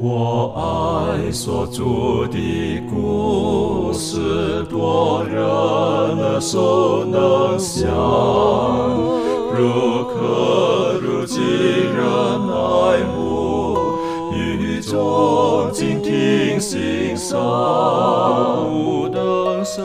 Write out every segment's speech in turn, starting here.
我爱所著的故事，多人耳熟能详，如可如今人爱慕，语中静听欣赏，不等升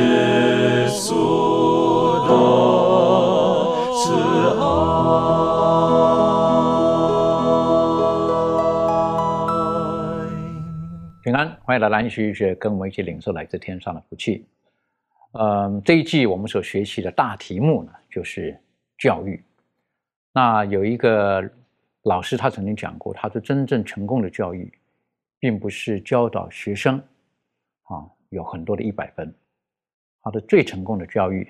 欢迎来蓝学学，跟我们一起领受来自天上的福气。嗯，这一季我们所学习的大题目呢，就是教育。那有一个老师他曾经讲过，他说真正成功的教育，并不是教导学生啊有很多的一百分，他的最成功的教育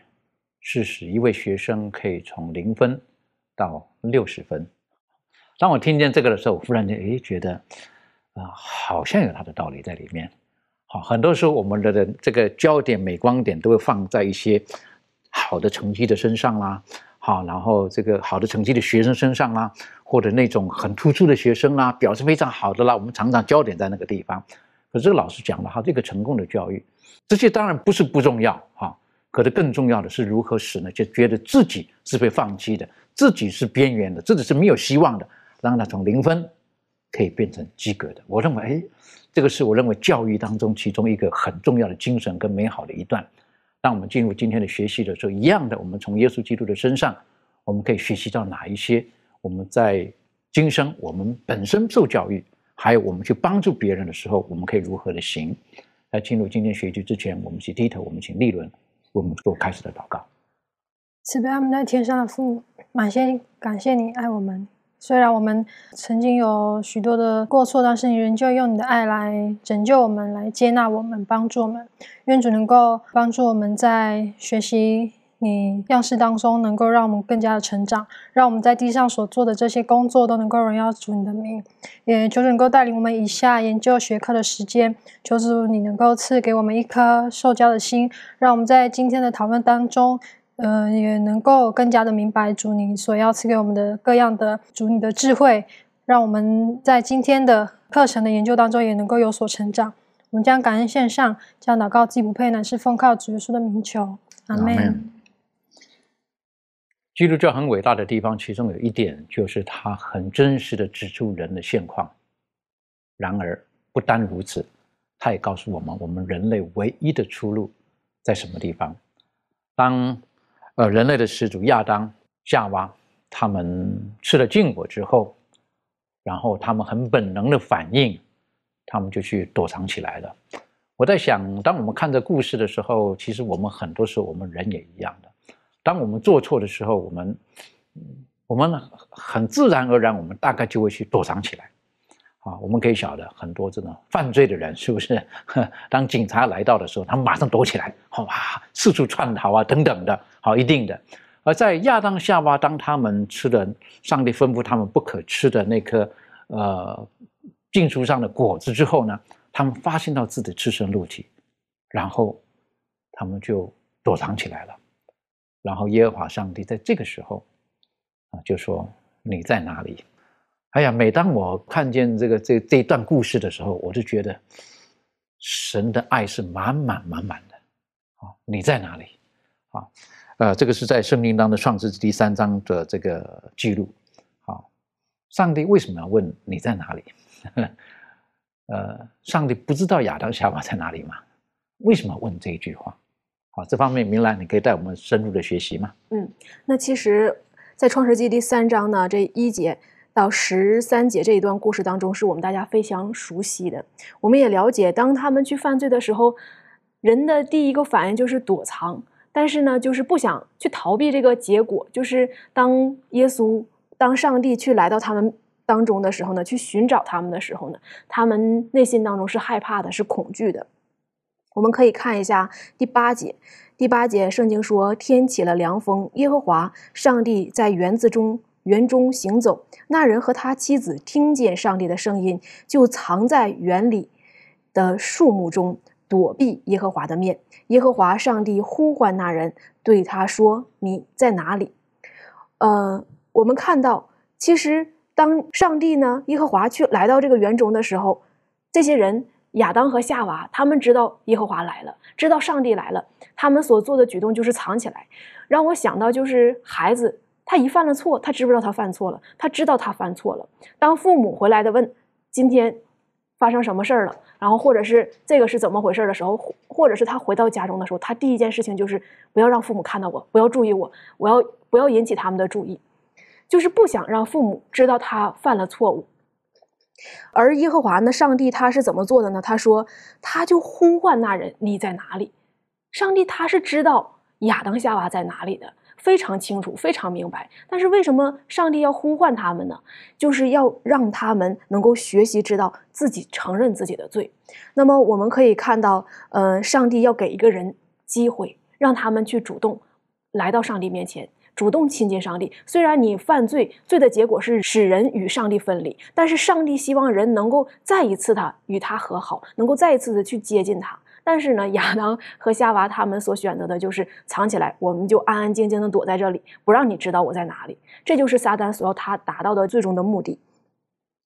是使一位学生可以从零分到六十分。当我听见这个的时候，我忽然间诶觉得啊、好像有它的道理在里面。好，很多时候我们的这个焦点、美光点都会放在一些好的成绩的身上啦，好，然后这个好的成绩的学生身上啦，或者那种很突出的学生啦，表现非常好的啦，我们常常焦点在那个地方。可是这个老师讲了哈，这个成功的教育，这些当然不是不重要哈，可是更重要的是如何使呢？就觉得自己是被放弃的，自己是边缘的，自己是没有希望的，让他从零分可以变成及格的。我认为，哎，这个是我认为教育当中其中一个很重要的精神跟美好的一段。当我们进入今天的学习的时候，一样的，我们从耶稣基督的身上，我们可以学习到哪一些我们在今生我们本身受教育，还有我们去帮助别人的时候，我们可以如何的行。在进入今天学习之前，我们去低头，我们请立伦为我们做开始的祷告。慈悲我们在天上的父母，满心感谢你爱我们。虽然我们曾经有许多的过错，但是你仍旧用你的爱来拯救我们，来接纳我们，帮助我们。愿主能够帮助我们在学习你样式当中，能够让我们更加的成长，让我们在地上所做的这些工作都能够荣耀主你的名。也求主能够带领我们以下研究学科的时间，求主你能够赐给我们一颗受教的心，让我们在今天的讨论当中。呃，也能够更加的明白主你所要赐给我们的各样的主你的智慧，让我们在今天的课程的研究当中也能够有所成长。我们将感恩献上，将祷告既不配，乃是奉靠主耶稣的名求，阿门。基督教很伟大的地方，其中有一点就是它很真实的指出人的现况。然而，不单如此，它也告诉我们，我们人类唯一的出路在什么地方。当呃，人类的始祖亚当、夏娃，他们吃了禁果之后，然后他们很本能的反应，他们就去躲藏起来了。我在想，当我们看这故事的时候，其实我们很多时候我们人也一样的。当我们做错的时候，我们我们很自然而然，我们大概就会去躲藏起来。啊，我们可以晓得很多这种犯罪的人，是不是？当警察来到的时候，他们马上躲起来，好哇，四处窜逃啊，等等的，好，一定的。而在亚当夏娃，当他们吃了上帝吩咐他们不可吃的那颗呃禁书上的果子之后呢，他们发现到自己赤身露体，然后他们就躲藏起来了。然后耶和华上帝在这个时候啊，就说：“你在哪里？”哎呀，每当我看见这个这这一段故事的时候，我就觉得神的爱是满满满满的。啊，你在哪里？啊，呃，这个是在圣经当中创世纪第三章的这个记录。好，上帝为什么要问你在哪里？呃，上帝不知道亚当夏娃在哪里吗？为什么要问这一句话？好，这方面明兰，你可以带我们深入的学习吗？嗯，那其实，在创世纪第三章呢，这一节。到十三节这一段故事当中，是我们大家非常熟悉的。我们也了解，当他们去犯罪的时候，人的第一个反应就是躲藏，但是呢，就是不想去逃避这个结果。就是当耶稣当上帝去来到他们当中的时候呢，去寻找他们的时候呢，他们内心当中是害怕的，是恐惧的。我们可以看一下第八节。第八节，圣经说：“天起了凉风，耶和华上帝在园子中园中行走。那人和他妻子听见上帝的声音，就藏在园里的树木中，躲避耶和华的面。耶和华上帝呼唤那人，对他说：‘你在哪里？’呃，我们看到，其实当上帝呢，耶和华去来到这个园中的时候，这些人。”亚当和夏娃，他们知道耶和华来了，知道上帝来了，他们所做的举动就是藏起来，让我想到就是孩子，他一犯了错，他知不知道他犯错了？他知道他犯错了。当父母回来的问今天发生什么事儿了，然后或者是这个是怎么回事的时候，或者是他回到家中的时候，他第一件事情就是不要让父母看到我，不要注意我，我要不要引起他们的注意，就是不想让父母知道他犯了错误。而耶和华呢？上帝他是怎么做的呢？他说，他就呼唤那人：“你在哪里？”上帝他是知道亚当夏娃在哪里的，非常清楚，非常明白。但是为什么上帝要呼唤他们呢？就是要让他们能够学习，知道自己承认自己的罪。那么我们可以看到，呃，上帝要给一个人机会，让他们去主动来到上帝面前。主动亲近上帝，虽然你犯罪，罪的结果是使人与上帝分离，但是上帝希望人能够再一次的与他和好，能够再一次的去接近他。但是呢，亚当和夏娃他们所选择的就是藏起来，我们就安安静静的躲在这里，不让你知道我在哪里。这就是撒旦所要他达到的最终的目的。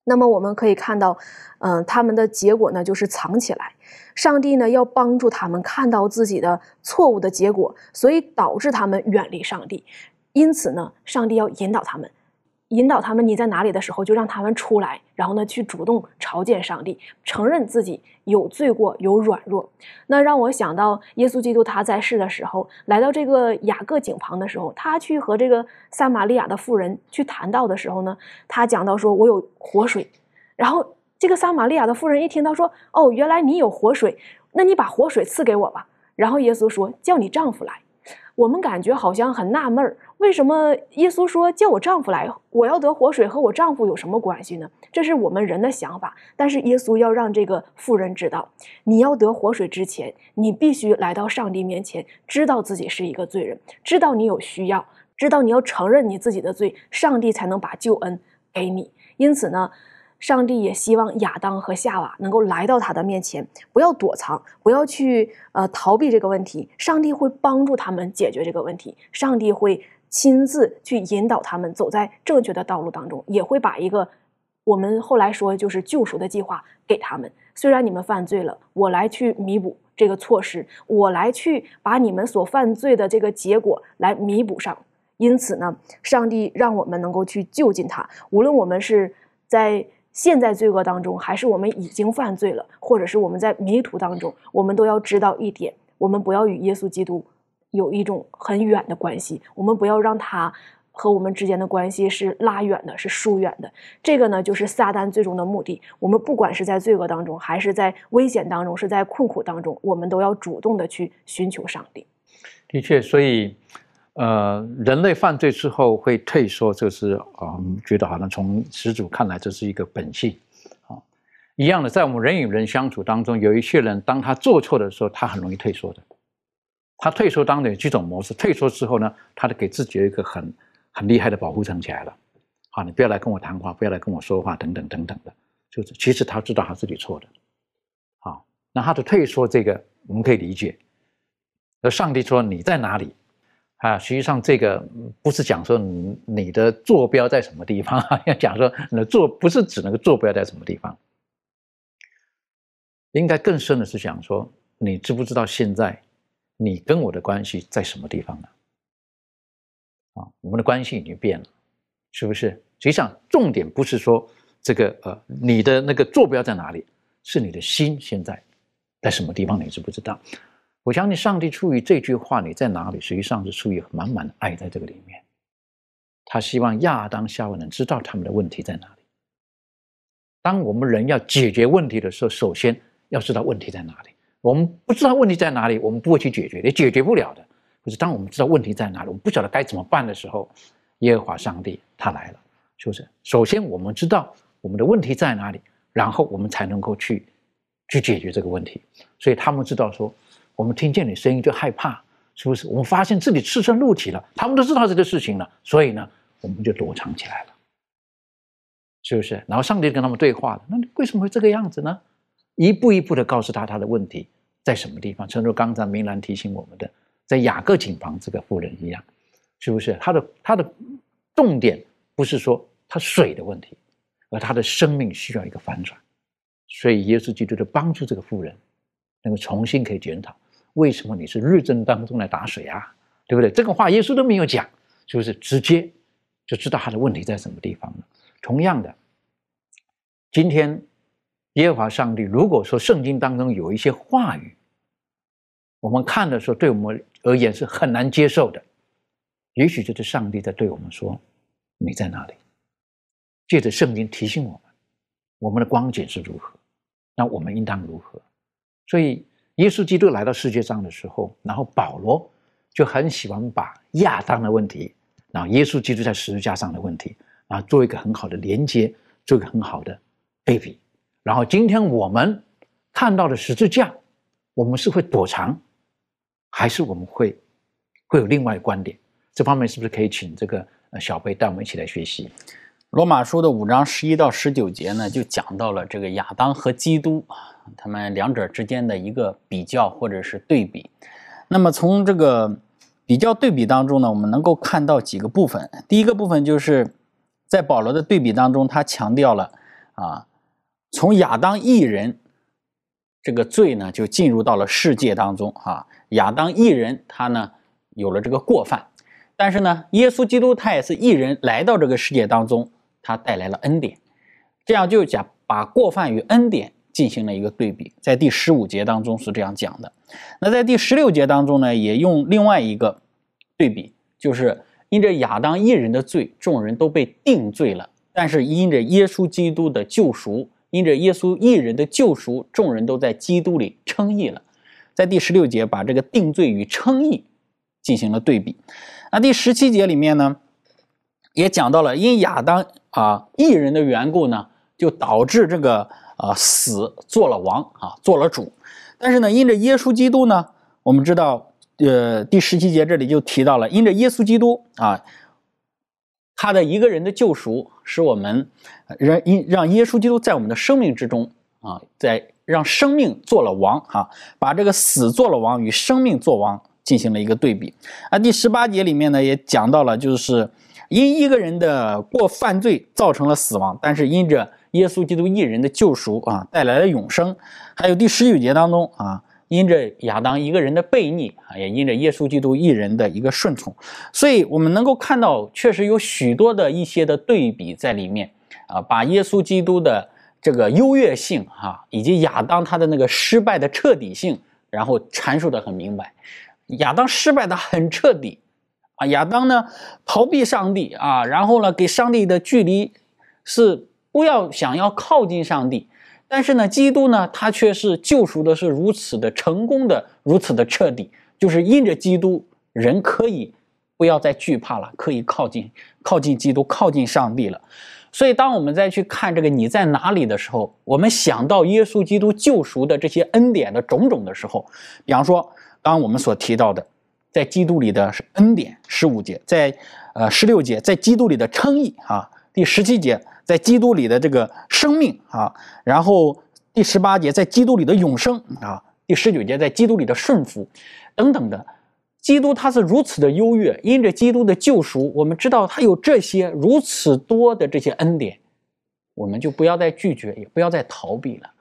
那么我们可以看到，嗯，他们的结果呢，就是藏起来。上帝呢，要帮助他们看到自己的错误的结果，所以导致他们远离上帝。因此呢，上帝要引导他们，引导他们。你在哪里的时候，就让他们出来，然后呢，去主动朝见上帝，承认自己有罪过、有软弱。那让我想到耶稣基督他在世的时候，来到这个雅各井旁的时候，他去和这个撒玛利亚的妇人去谈到的时候呢，他讲到说：“我有活水。”然后这个撒玛利亚的妇人一听到说：“哦，原来你有活水，那你把活水赐给我吧。”然后耶稣说：“叫你丈夫来。”我们感觉好像很纳闷儿，为什么耶稣说叫我丈夫来？我要得活水和我丈夫有什么关系呢？这是我们人的想法。但是耶稣要让这个妇人知道，你要得活水之前，你必须来到上帝面前，知道自己是一个罪人，知道你有需要，知道你要承认你自己的罪，上帝才能把救恩给你。因此呢。上帝也希望亚当和夏娃能够来到他的面前，不要躲藏，不要去呃逃避这个问题。上帝会帮助他们解决这个问题，上帝会亲自去引导他们走在正确的道路当中，也会把一个我们后来说就是救赎的计划给他们。虽然你们犯罪了，我来去弥补这个错失，我来去把你们所犯罪的这个结果来弥补上。因此呢，上帝让我们能够去就近他，无论我们是在。现在罪恶当中，还是我们已经犯罪了，或者是我们在迷途当中，我们都要知道一点：我们不要与耶稣基督有一种很远的关系，我们不要让他和我们之间的关系是拉远的，是疏远的。这个呢，就是撒旦最终的目的。我们不管是在罪恶当中，还是在危险当中，是在困苦当中，我们都要主动的去寻求上帝。的确，所以。呃，人类犯罪之后会退缩，这是啊，觉得好像从始祖看来这是一个本性，啊，一样的，在我们人与人相处当中，有一些人当他做错的时候，他很容易退缩的。他退缩当中有几种模式，退缩之后呢，他就给自己一个很很厉害的保护层起来了。好，你不要来跟我谈话，不要来跟我说话，等等等等的，就是其实他知道他自己错的。好，那他的退缩这个我们可以理解。而上帝说你在哪里？啊，实际上这个不是讲说你的坐标在什么地方，要讲说你的坐不是指那个坐标在什么地方，应该更深的是讲说你知不知道现在你跟我的关系在什么地方呢？啊，我们的关系已经变了，是不是？实际上重点不是说这个呃你的那个坐标在哪里，是你的心现在在什么地方，你知不知道？我相信上帝出于这句话，你在哪里？实际上是出于满满的爱在这个里面。他希望亚当夏娃能知道他们的问题在哪里。当我们人要解决问题的时候，首先要知道问题在哪里。我们不知道问题在哪里，我们不会去解决，也解决不了的。可是当我们知道问题在哪里，我们不晓得该怎么办的时候，耶和华上帝他来了，是不是？首先我们知道我们的问题在哪里，然后我们才能够去去解决这个问题。所以他们知道说，我们听见你声音就害怕，是不是？我们发现自己赤身露体了，他们都知道这个事情了，所以呢，我们就躲藏起来了，是不是？然后上帝跟他们对话了，那你为什么会这个样子呢？一步一步的告诉他他的问题在什么地方，正如刚才明兰提醒我们的，在雅各井旁这个妇人一样，是不是？他的他的重点不是说他水的问题，而他的生命需要一个反转，所以耶稣基督就帮助这个妇人，能够重新可以检讨，为什么你是日正当中来打水啊？对不对？这个话耶稣都没有讲，是不是？直接就知道他的问题在什么地方了。同样的，今天。耶和华上帝，如果说圣经当中有一些话语，我们看的时候对我们而言是很难接受的，也许就是上帝在对我们说：“你在哪里？”借着圣经提醒我们，我们的光景是如何，那我们应当如何？所以，耶稣基督来到世界上的时候，然后保罗就很喜欢把亚当的问题，然后耶稣基督在十字架上的问题，啊，做一个很好的连接，做一个很好的对比。然后今天我们看到的十字架，我们是会躲藏，还是我们会会有另外的观点？这方面是不是可以请这个小贝带我们一起来学习？罗马书的五章十一到十九节呢，就讲到了这个亚当和基督，他们两者之间的一个比较或者是对比。那么从这个比较对比当中呢，我们能够看到几个部分。第一个部分就是在保罗的对比当中，他强调了啊。从亚当一人这个罪呢，就进入到了世界当中啊。亚当一人他呢有了这个过犯，但是呢，耶稣基督他也是一人来到这个世界当中，他带来了恩典。这样就讲把过犯与恩典进行了一个对比，在第十五节当中是这样讲的。那在第十六节当中呢，也用另外一个对比，就是因着亚当一人的罪，众人都被定罪了，但是因着耶稣基督的救赎。因着耶稣一人的救赎，众人都在基督里称义了。在第十六节，把这个定罪与称义进行了对比。那第十七节里面呢，也讲到了因亚当啊一人的缘故呢，就导致这个啊死做了王啊做了主。但是呢，因着耶稣基督呢，我们知道，呃，第十七节这里就提到了，因着耶稣基督啊。他的一个人的救赎，使我们让因让耶稣基督在我们的生命之中啊，在让生命做了王哈，把这个死做了王与生命做王进行了一个对比。啊，第十八节里面呢也讲到了，就是因一个人的过犯罪造成了死亡，但是因着耶稣基督一人的救赎啊，带来了永生。还有第十九节当中啊。因着亚当一个人的悖逆啊，也因着耶稣基督一人的一个顺从，所以我们能够看到，确实有许多的一些的对比在里面啊，把耶稣基督的这个优越性哈，以及亚当他的那个失败的彻底性，然后阐述的很明白。亚当失败的很彻底啊，亚当呢逃避上帝啊，然后呢给上帝的距离是不要想要靠近上帝。但是呢，基督呢，他却是救赎的是如此的成功的，如此的彻底，就是因着基督，人可以不要再惧怕了，可以靠近靠近基督，靠近上帝了。所以，当我们再去看这个你在哪里的时候，我们想到耶稣基督救赎的这些恩典的种种的时候，比方说，刚刚我们所提到的，在基督里的恩典十五节，在呃十六节，在基督里的称义啊，第十七节。在基督里的这个生命啊，然后第十八节在基督里的永生啊，第十九节在基督里的顺服，等等的，基督他是如此的优越，因着基督的救赎，我们知道他有这些如此多的这些恩典，我们就不要再拒绝，也不要再逃避了，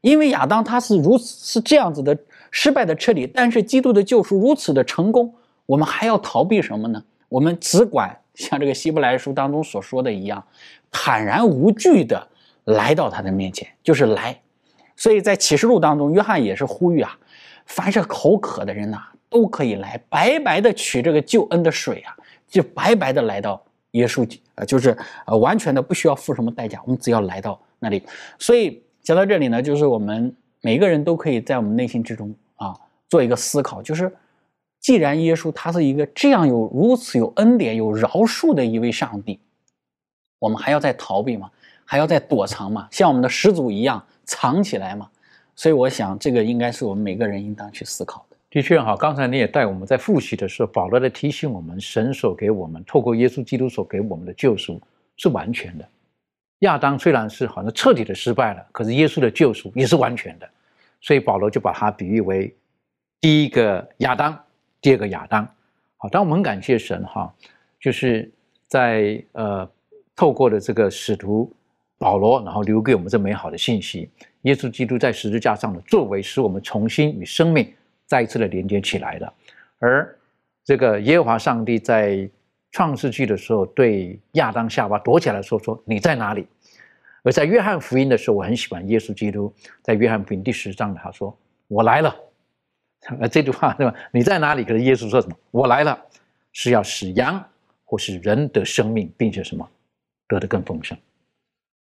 因为亚当他是如此是这样子的失败的彻底，但是基督的救赎如此的成功，我们还要逃避什么呢？我们只管像这个希伯来书当中所说的一样。坦然无惧的来到他的面前，就是来。所以在启示录当中，约翰也是呼吁啊，凡是口渴的人呐，都可以来，白白的取这个救恩的水啊，就白白的来到耶稣，呃，就是呃，完全的不需要付什么代价，我们只要来到那里。所以讲到这里呢，就是我们每个人都可以在我们内心之中啊，做一个思考，就是既然耶稣他是一个这样有如此有恩典、有饶恕的一位上帝。我们还要再逃避吗？还要再躲藏吗？像我们的始祖一样藏起来吗？所以我想，这个应该是我们每个人应当去思考的。的确哈，刚才你也带我们在复习的时候，保罗在提醒我们，神所给我们透过耶稣基督所给我们的救赎是完全的。亚当虽然是好像彻底的失败了，可是耶稣的救赎也是完全的。所以保罗就把它比喻为第一个亚当，第二个亚当。好，当我们很感谢神哈，就是在呃透过的这个使徒保罗，然后留给我们这美好的信息。耶稣基督在十字架上的作为，使我们重新与生命再一次的连接起来了。而这个耶和华上帝在创世纪的时候，对亚当夏娃躲起来说：“说你在哪里？”而在约翰福音的时候，我很喜欢耶稣基督在约翰福音第十章，他说：“我来了。”那这句话对吧？你在哪里？可是耶稣说什么？我来了，是要使羊或是人的生命，并且什么得更丰盛。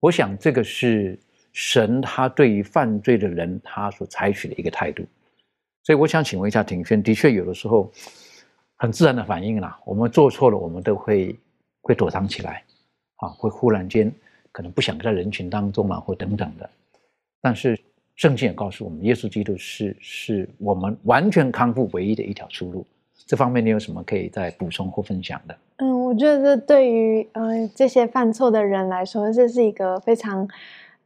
我想这个是。神他对于犯罪的人，他所采取的一个态度，所以我想请问一下庭轩，的确有的时候很自然的反应啦，我们做错了，我们都会会躲藏起来，啊，会忽然间可能不想在人群当中啊，或等等的。但是圣经也告诉我们，耶稣基督是是我们完全康复唯一的一条出路。这方面你有什么可以再补充或分享的？嗯，我觉得这对于呃这些犯错的人来说，这是一个非常。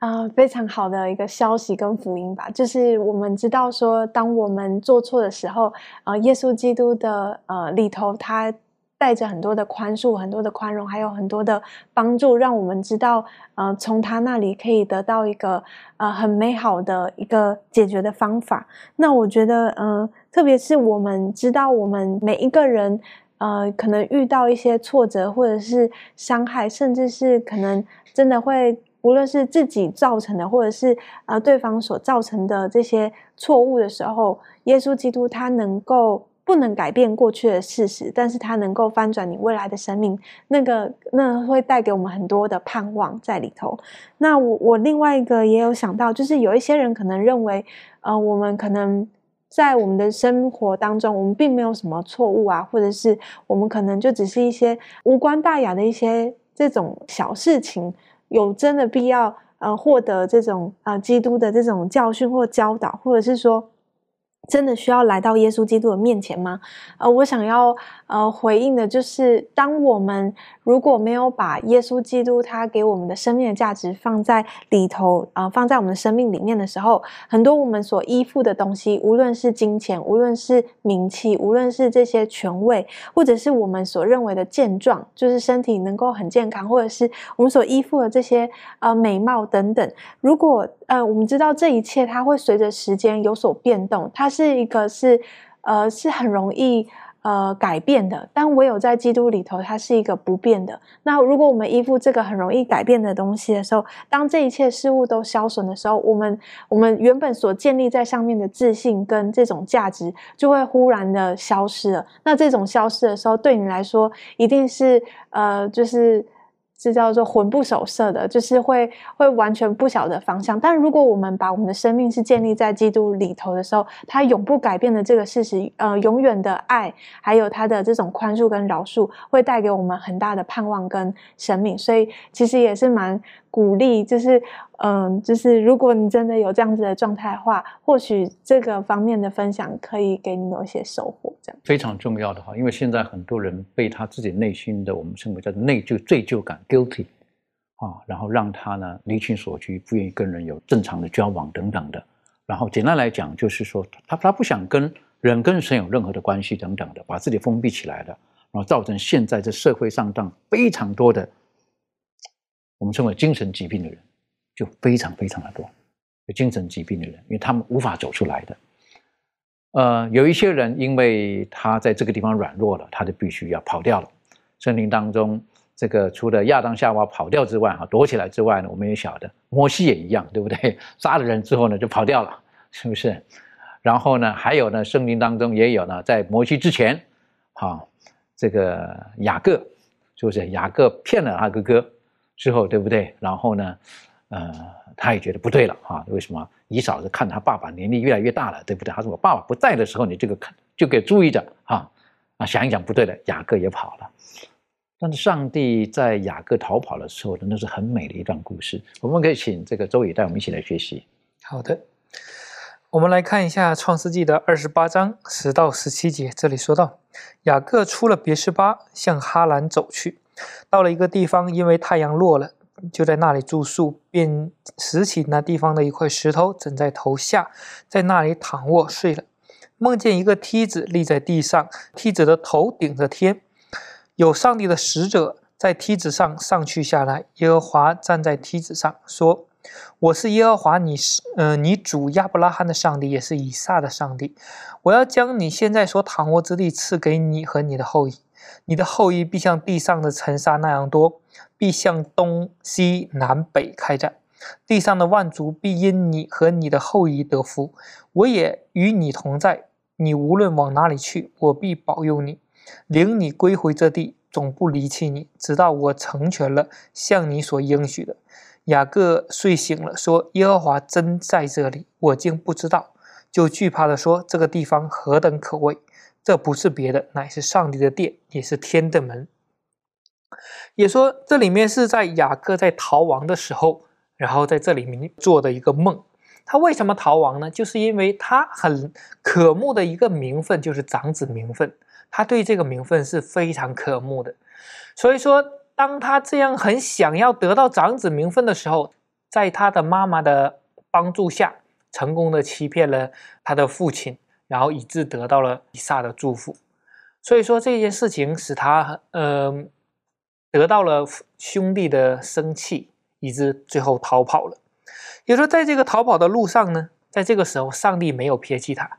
啊，非常好的一个消息跟福音吧，就是我们知道说，当我们做错的时候，呃，耶稣基督的呃里头，他带着很多的宽恕、很多的宽容，还有很多的帮助，让我们知道，呃，从他那里可以得到一个呃很美好的一个解决的方法。那我觉得，嗯，特别是我们知道，我们每一个人，呃，可能遇到一些挫折，或者是伤害，甚至是可能真的会。无论是自己造成的，或者是呃对方所造成的这些错误的时候，耶稣基督他能够不能改变过去的事实，但是他能够翻转你未来的生命，那个那会带给我们很多的盼望在里头。那我我另外一个也有想到，就是有一些人可能认为，呃，我们可能在我们的生活当中，我们并没有什么错误啊，或者是我们可能就只是一些无关大雅的一些这种小事情。有真的必要呃获得这种啊基督的这种教训或教导，或者是说？真的需要来到耶稣基督的面前吗？呃，我想要呃回应的就是，当我们如果没有把耶稣基督他给我们的生命的价值放在里头啊，放在我们的生命里面的时候，很多我们所依附的东西，无论是金钱，无论是名气，无论是这些权位，或者是我们所认为的健壮，就是身体能够很健康，或者是我们所依附的这些呃美貌等等，如果呃我们知道这一切它会随着时间有所变动，它。是一个是，呃，是很容易呃改变的，但唯有在基督里头，它是一个不变的。那如果我们依附这个很容易改变的东西的时候，当这一切事物都消损的时候，我们我们原本所建立在上面的自信跟这种价值，就会忽然的消失了。那这种消失的时候，对你来说，一定是呃，就是。是叫做魂不守舍的，就是会会完全不晓得方向。但如果我们把我们的生命是建立在基督里头的时候，他永不改变的这个事实，呃，永远的爱，还有他的这种宽恕跟饶恕，会带给我们很大的盼望跟生命。所以其实也是蛮。鼓励就是，嗯，就是如果你真的有这样子的状态的话，或许这个方面的分享可以给你有一些收获，这样非常重要的哈。因为现在很多人被他自己内心的我们称为叫内疚、罪疚感 （guilty） 啊，然后让他呢离群索居，不愿意跟人有正常的交往等等的。然后简单来讲，就是说他他不想跟人跟神有任何的关系等等的，把自己封闭起来的，然后造成现在这社会上当非常多的。我们称为精神疾病的人，就非常非常的多。有精神疾病的人，因为他们无法走出来的。呃，有一些人，因为他在这个地方软弱了，他就必须要跑掉了。森林当中，这个除了亚当夏娃跑掉之外，哈，躲起来之外呢，我们也晓得，摩西也一样，对不对？杀了人之后呢，就跑掉了，是不是？然后呢，还有呢，圣经当中也有呢，在摩西之前，哈，这个雅各，就是雅各骗了他哥哥。之后对不对？然后呢，呃，他也觉得不对了哈。为什么？你嫂子看他爸爸年龄越来越大了，对不对？他说我爸爸不在的时候，你这个看就给注意着哈。啊，想一想不对了，雅各也跑了。但是上帝在雅各逃跑的时候，真的是很美的一段故事。我们可以请这个周宇带我们一起来学习。好的，我们来看一下《创世纪》的二十八章十到十七节。这里说到，雅各出了别是巴，向哈兰走去，到了一个地方，因为太阳落了，就在那里住宿，便拾起那地方的一块石头，枕在头下，在那里躺卧睡了。梦见一个梯子立在地上，梯子的头顶着天，有上帝的使者在梯子上上去下来。耶和华站在梯子上说。我是耶和华，你是，呃，你主亚伯拉罕的上帝，也是以撒的上帝。我要将你现在所躺卧之地赐给你和你的后裔，你的后裔必像地上的尘沙那样多，必向东西南北开展。地上的万族必因你和你的后裔得福。我也与你同在，你无论往哪里去，我必保佑你，领你归回这地，总不离弃你，直到我成全了向你所应许的。雅各睡醒了，说：“耶和华真在这里，我竟不知道。”就惧怕的说：“这个地方何等可畏！这不是别的，乃是上帝的殿，也是天的门。”也说这里面是在雅各在逃亡的时候，然后在这里面做的一个梦。他为什么逃亡呢？就是因为他很渴慕的一个名分，就是长子名分。他对这个名分是非常渴慕的，所以说。当他这样很想要得到长子名分的时候，在他的妈妈的帮助下，成功的欺骗了他的父亲，然后以致得到了以撒的祝福。所以说这件事情使他呃得到了兄弟的生气，以致最后逃跑了。也就说在这个逃跑的路上呢，在这个时候，上帝没有撇弃他，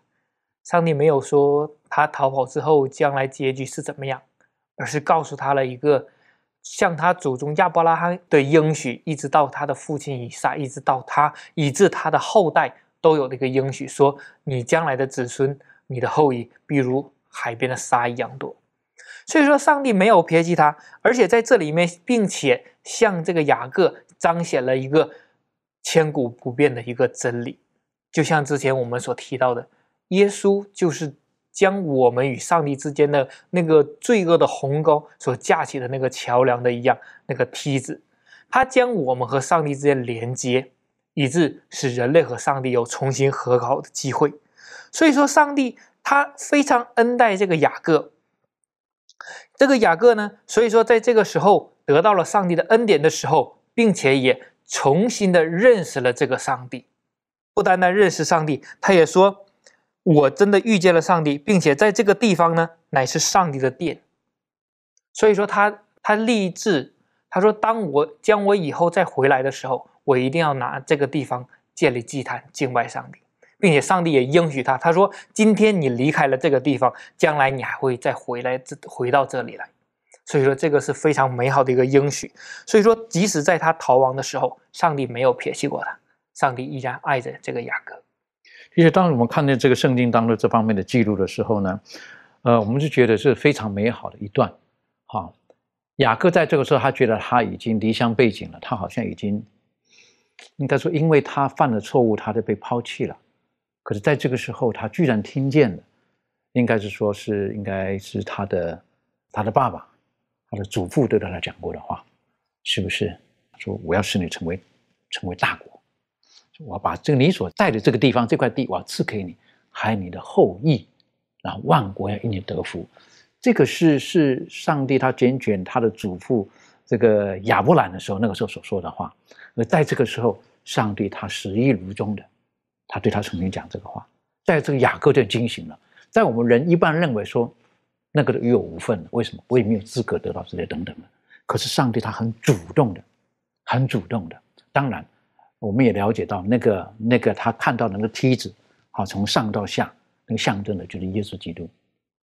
上帝没有说他逃跑之后将来结局是怎么样，而是告诉他了一个。像他祖宗亚伯拉罕的应许，一直到他的父亲以撒，一直到他，以致他的后代都有这个应许，说你将来的子孙，你的后裔，比如海边的沙一样多。所以说，上帝没有撇弃他，而且在这里面，并且向这个雅各彰显了一个千古不变的一个真理，就像之前我们所提到的，耶稣就是。将我们与上帝之间的那个罪恶的鸿沟所架起的那个桥梁的一样，那个梯子，它将我们和上帝之间连接，以致使人类和上帝有重新和好的机会。所以说，上帝他非常恩待这个雅各。这个雅各呢，所以说在这个时候得到了上帝的恩典的时候，并且也重新的认识了这个上帝。不单单认识上帝，他也说。我真的遇见了上帝，并且在这个地方呢，乃是上帝的殿。所以说，他他立志，他说，当我将我以后再回来的时候，我一定要拿这个地方建立祭坛，敬拜上帝，并且上帝也应许他，他说，今天你离开了这个地方，将来你还会再回来，这回到这里来。所以说，这个是非常美好的一个应许。所以说，即使在他逃亡的时候，上帝没有撇弃过他，上帝依然爱着这个雅各。其实，当我们看见这个圣经当中这方面的记录的时候呢，呃，我们就觉得是非常美好的一段。哈，雅各在这个时候，他觉得他已经离乡背井了，他好像已经应该说，因为他犯了错误，他就被抛弃了。可是，在这个时候，他居然听见了，应该是说是应该是他的他的爸爸，他的祖父对他讲过的话，是不是？说我要使你成为成为大国。我把这个你所在的这个地方这块地，我要赐给你，还有你的后裔，然后万国要因你得福。这个是是上帝他拣选他的祖父这个亚伯兰的时候，那个时候所说的话。而在这个时候，上帝他始意如终的，他对他曾经讲这个话，在这个雅各就惊醒了。在我们人一般认为说，那个与我无份，为什么我也没有资格得到这些等等的？可是上帝他很主动的，很主动的，当然。我们也了解到，那个那个他看到那个梯子，好从上到下，那个象征的就是耶稣基督，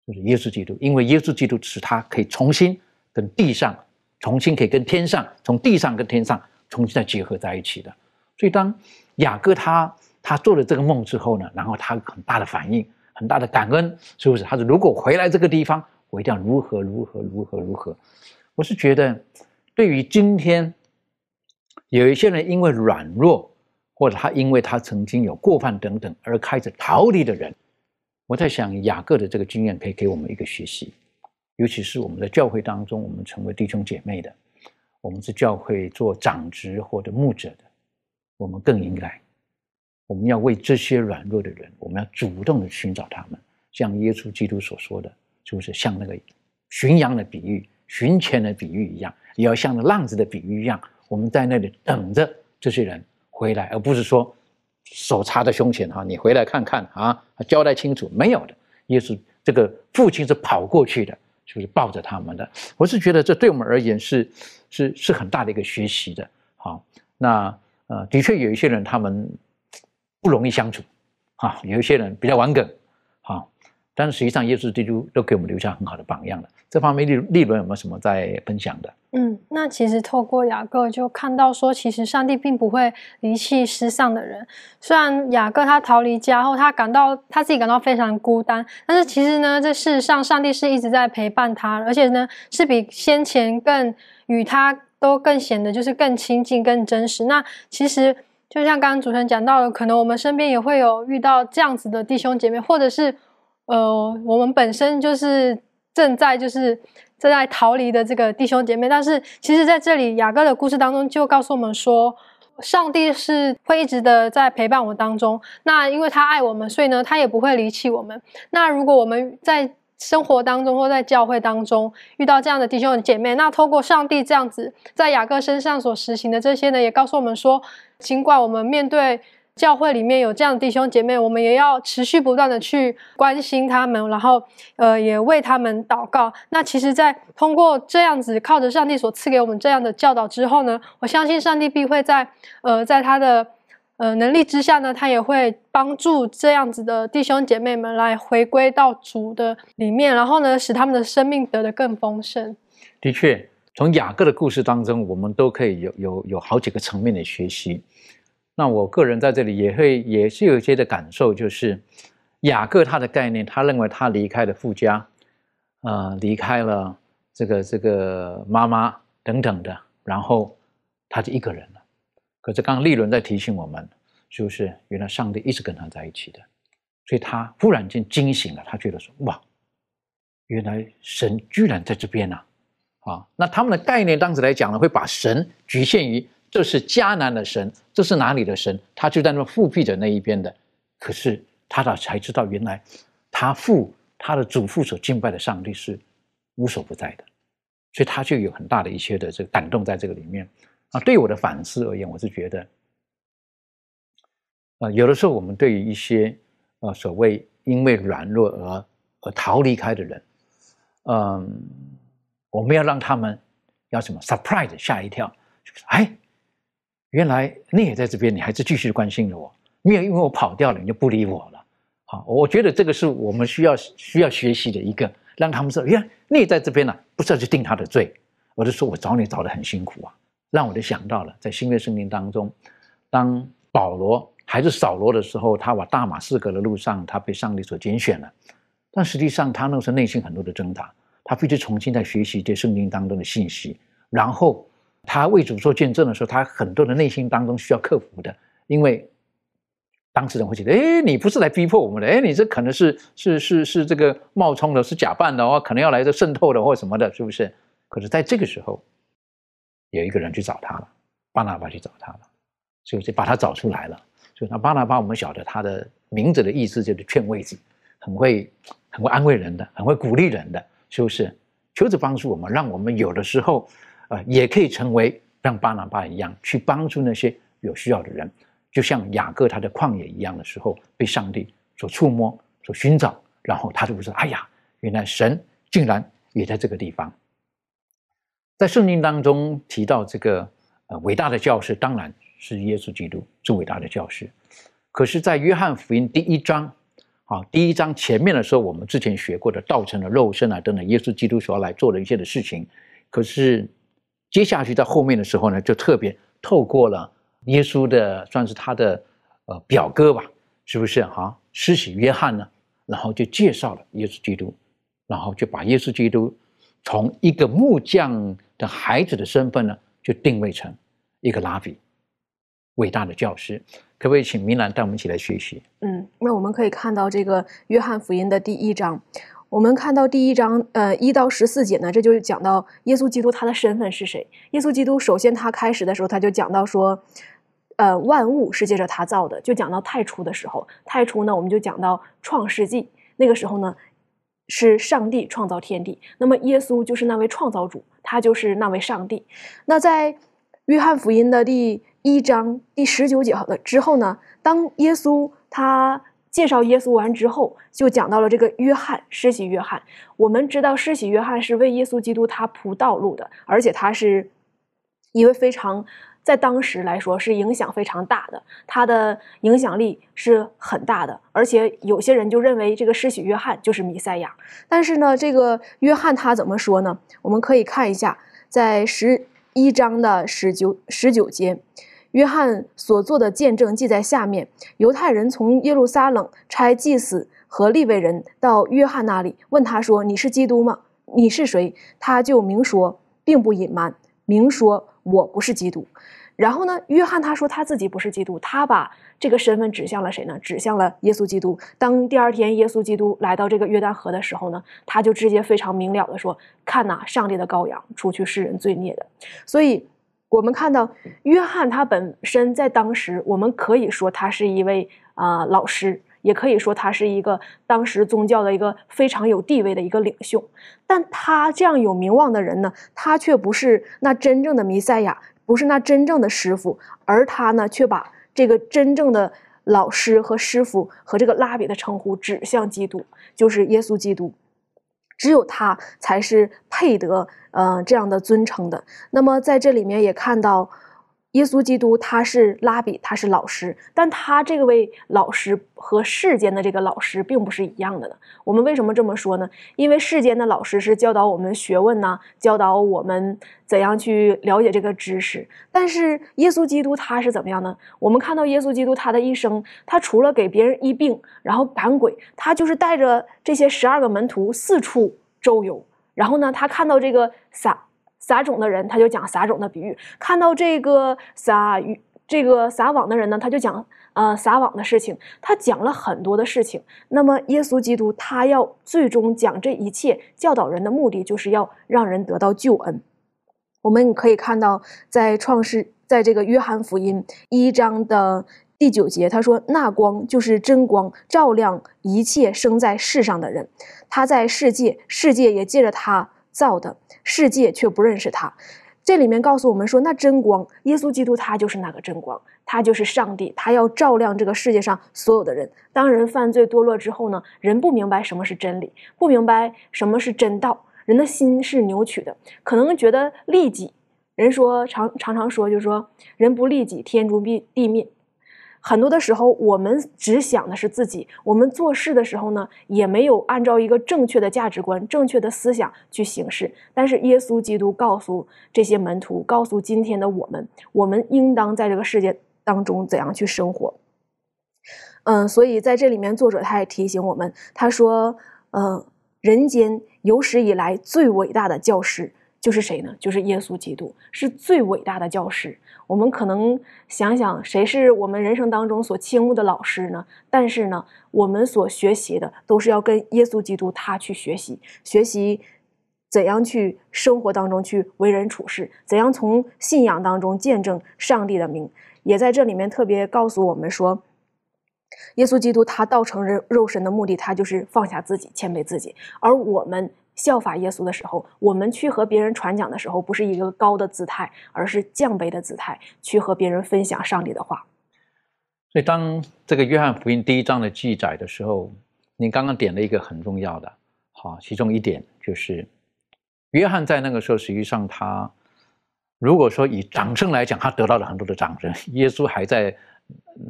就是耶稣基督，因为耶稣基督使他可以重新跟地上，重新可以跟天上，从地上跟天上重新再结合在一起的。所以当雅各他他做了这个梦之后呢，然后他很大的反应，很大的感恩，是不是？他说如果回来这个地方，我一定要如何如何如何如何。我是觉得，对于今天。有一些人因为软弱，或者他因为他曾经有过犯等等而开始逃离的人，我在想雅各的这个经验可以给我们一个学习。尤其是我们的教会当中，我们成为弟兄姐妹的，我们是教会做长职或者牧者的，我们更应该，我们要为这些软弱的人，我们要主动的寻找他们，像耶稣基督所说的，就是像那个寻羊的比喻、寻钱的比喻一样，也要像那浪子的比喻一样，我们在那里等着这些人回来，而不是说手插在胸前哈，你回来看看啊，交代清楚，没有的。耶稣这个父亲是跑过去的，就是抱着他们的。我是觉得这对我们而言是是是很大的一个学习的。好，那呃，的确有一些人他们不容易相处，啊，有一些人比较顽梗，好，但是实际上耶稣基督都给我们留下很好的榜样了。这方面利利伦有没有什么在分享的？嗯，那其实透过雅各就看到说，其实上帝并不会离弃失丧的人。虽然雅各他逃离家后，他感到他自己感到非常孤单，但是其实呢，这事实上上帝是一直在陪伴他，而且呢，是比先前更与他都更显得就是更亲近、更真实。那其实就像刚刚主持人讲到的，可能我们身边也会有遇到这样子的弟兄姐妹，或者是呃，我们本身就是正在就是。正在逃离的这个弟兄姐妹，但是其实在这里雅各的故事当中就告诉我们说，上帝是会一直的在陪伴我们当中。那因为他爱我们，所以呢，他也不会离弃我们。那如果我们在生活当中或在教会当中遇到这样的弟兄姐妹，那透过上帝这样子在雅各身上所实行的这些呢，也告诉我们说，尽管我们面对。教会里面有这样的弟兄姐妹，我们也要持续不断的去关心他们，然后呃也为他们祷告。那其实，在通过这样子靠着上帝所赐给我们这样的教导之后呢，我相信上帝必会在呃在他的呃能力之下呢，他也会帮助这样子的弟兄姐妹们来回归到主的里面，然后呢使他们的生命得的更丰盛。的确，从雅各的故事当中，我们都可以有有有好几个层面的学习。那我个人在这里也会也是有一些的感受，就是雅各他的概念，他认为他离开了富家，呃，离开了这个这个妈妈等等的，然后他就一个人了。可是刚刚利伦在提醒我们，就是原来上帝一直跟他在一起的，所以他忽然间惊醒了，他觉得说哇，原来神居然在这边呐！啊，那他们的概念当时来讲呢，会把神局限于。这是迦南的神，这是哪里的神？他就在那复辟者那一边的。可是他的才知道，原来他父、他的祖父所敬拜的上帝是无所不在的，所以他就有很大的一些的这个感动在这个里面。啊，对我的反思而言，我是觉得，啊，有的时候我们对于一些呃所谓因为软弱而而逃离开的人，嗯，我们要让他们要什么 surprise 吓一跳，哎。原来你也在这边，你还是继续关心着我，没有因为我跑掉了你就不理我了。好，我觉得这个是我们需要需要学习的一个，让他们说，原来你也在这边呢，不是要去定他的罪。我就说我找你找的很辛苦啊，让我就想到了在新约圣经当中，当保罗还是扫罗的时候，他往大马士革的路上，他被上帝所拣选了，但实际上他那时候内心很多的挣扎，他必须重新在学习这圣经当中的信息，然后。他为主做见证的时候，他很多的内心当中需要克服的，因为当事人会觉得：哎，你不是来逼迫我们的，哎，你这可能是是是是这个冒充的，是假扮的哦，可能要来这渗透的或什么的，是不是？可是在这个时候，有一个人去找他了，巴拿巴去找他了，所以就把他找出来了。所以那巴拿巴，我们晓得他的名字的意思就是劝慰子，很会很会安慰人的，很会鼓励人的，是不是？求着帮助我们，让我们有的时候。啊，也可以成为让巴拿巴一样去帮助那些有需要的人，就像雅各他的旷野一样的时候，被上帝所触摸、所寻找，然后他就会说：“哎呀，原来神竟然也在这个地方。”在圣经当中提到这个呃伟大的教师，当然是耶稣基督是伟大的教师。可是，在约翰福音第一章啊，第一章前面的时候，我们之前学过的道成的肉身啊等等，耶稣基督所要来做的一些的事情，可是。接下去在后面的时候呢，就特别透过了耶稣的，算是他的呃表哥吧，是不是哈？施洗约翰呢，然后就介绍了耶稣基督，然后就把耶稣基督从一个木匠的孩子的身份呢，就定位成一个拉比，伟大的教师。可不可以请明兰带我们一起来学习？嗯，那我们可以看到这个约翰福音的第一章。我们看到第一章，呃，一到十四节呢，这就讲到耶稣基督他的身份是谁。耶稣基督首先他开始的时候，他就讲到说，呃，万物是借着他造的，就讲到太初的时候。太初呢，我们就讲到创世纪，那个时候呢，是上帝创造天地，那么耶稣就是那位创造主，他就是那位上帝。那在约翰福音的第一章第十九节的之后呢，当耶稣他。介绍耶稣完之后，就讲到了这个约翰，施洗约翰。我们知道，施洗约翰是为耶稣基督他铺道路的，而且他是一位非常在当时来说是影响非常大的，他的影响力是很大的。而且有些人就认为这个施洗约翰就是弥赛亚。但是呢，这个约翰他怎么说呢？我们可以看一下，在十一章的十九十九节。约翰所做的见证记在下面。犹太人从耶路撒冷差祭司和利未人到约翰那里，问他说：“你是基督吗？你是谁？”他就明说，并不隐瞒，明说：“我不是基督。”然后呢，约翰他说他自己不是基督，他把这个身份指向了谁呢？指向了耶稣基督。当第二天耶稣基督来到这个约旦河的时候呢，他就直接非常明了的说：“看呐，上帝的羔羊，除去世人罪孽的。”所以。我们看到约翰他本身在当时，我们可以说他是一位啊老师，也可以说他是一个当时宗教的一个非常有地位的一个领袖。但他这样有名望的人呢，他却不是那真正的弥赛亚，不是那真正的师傅，而他呢，却把这个真正的老师和师傅和这个拉比的称呼指向基督，就是耶稣基督。只有他才是配得，呃，这样的尊称的。那么在这里面也看到。耶稣基督他是拉比，他是老师，但他这位老师和世间的这个老师并不是一样的呢。我们为什么这么说呢？因为世间的老师是教导我们学问呢，教导我们怎样去了解这个知识。但是耶稣基督他是怎么样呢？我们看到耶稣基督他的一生，他除了给别人医病，然后赶鬼，他就是带着这些十二个门徒四处周游。然后呢，他看到这个撒。撒种的人，他就讲撒种的比喻；看到这个撒鱼、这个撒网的人呢，他就讲呃撒网的事情。他讲了很多的事情。那么，耶稣基督他要最终讲这一切教导人的目的，就是要让人得到救恩。我们可以看到，在创世，在这个约翰福音一章的第九节，他说：“那光就是真光，照亮一切生在世上的人。他在世界，世界也借着他造的。”世界却不认识他，这里面告诉我们说，那真光，耶稣基督他就是那个真光，他就是上帝，他要照亮这个世界上所有的人。当人犯罪堕落之后呢，人不明白什么是真理，不明白什么是真道，人的心是扭曲的，可能觉得利己。人说常常常说，就是说人不利己，天诛地地灭。很多的时候，我们只想的是自己。我们做事的时候呢，也没有按照一个正确的价值观、正确的思想去行事。但是，耶稣基督告诉这些门徒，告诉今天的我们，我们应当在这个世界当中怎样去生活。嗯，所以在这里面，作者他也提醒我们，他说：“嗯，人间有史以来最伟大的教师。”就是谁呢？就是耶稣基督，是最伟大的教师。我们可能想想，谁是我们人生当中所倾慕的老师呢？但是呢，我们所学习的都是要跟耶稣基督他去学习，学习怎样去生活当中去为人处事，怎样从信仰当中见证上帝的名。也在这里面特别告诉我们说，耶稣基督他道成人肉身的目的，他就是放下自己，谦卑自己，而我们。效法耶稣的时候，我们去和别人传讲的时候，不是一个高的姿态，而是降卑的姿态，去和别人分享上帝的话。所以，当这个约翰福音第一章的记载的时候，您刚刚点了一个很重要的，好，其中一点就是，约翰在那个时候，实际上他如果说以掌声来讲，他得到了很多的掌声。耶稣还在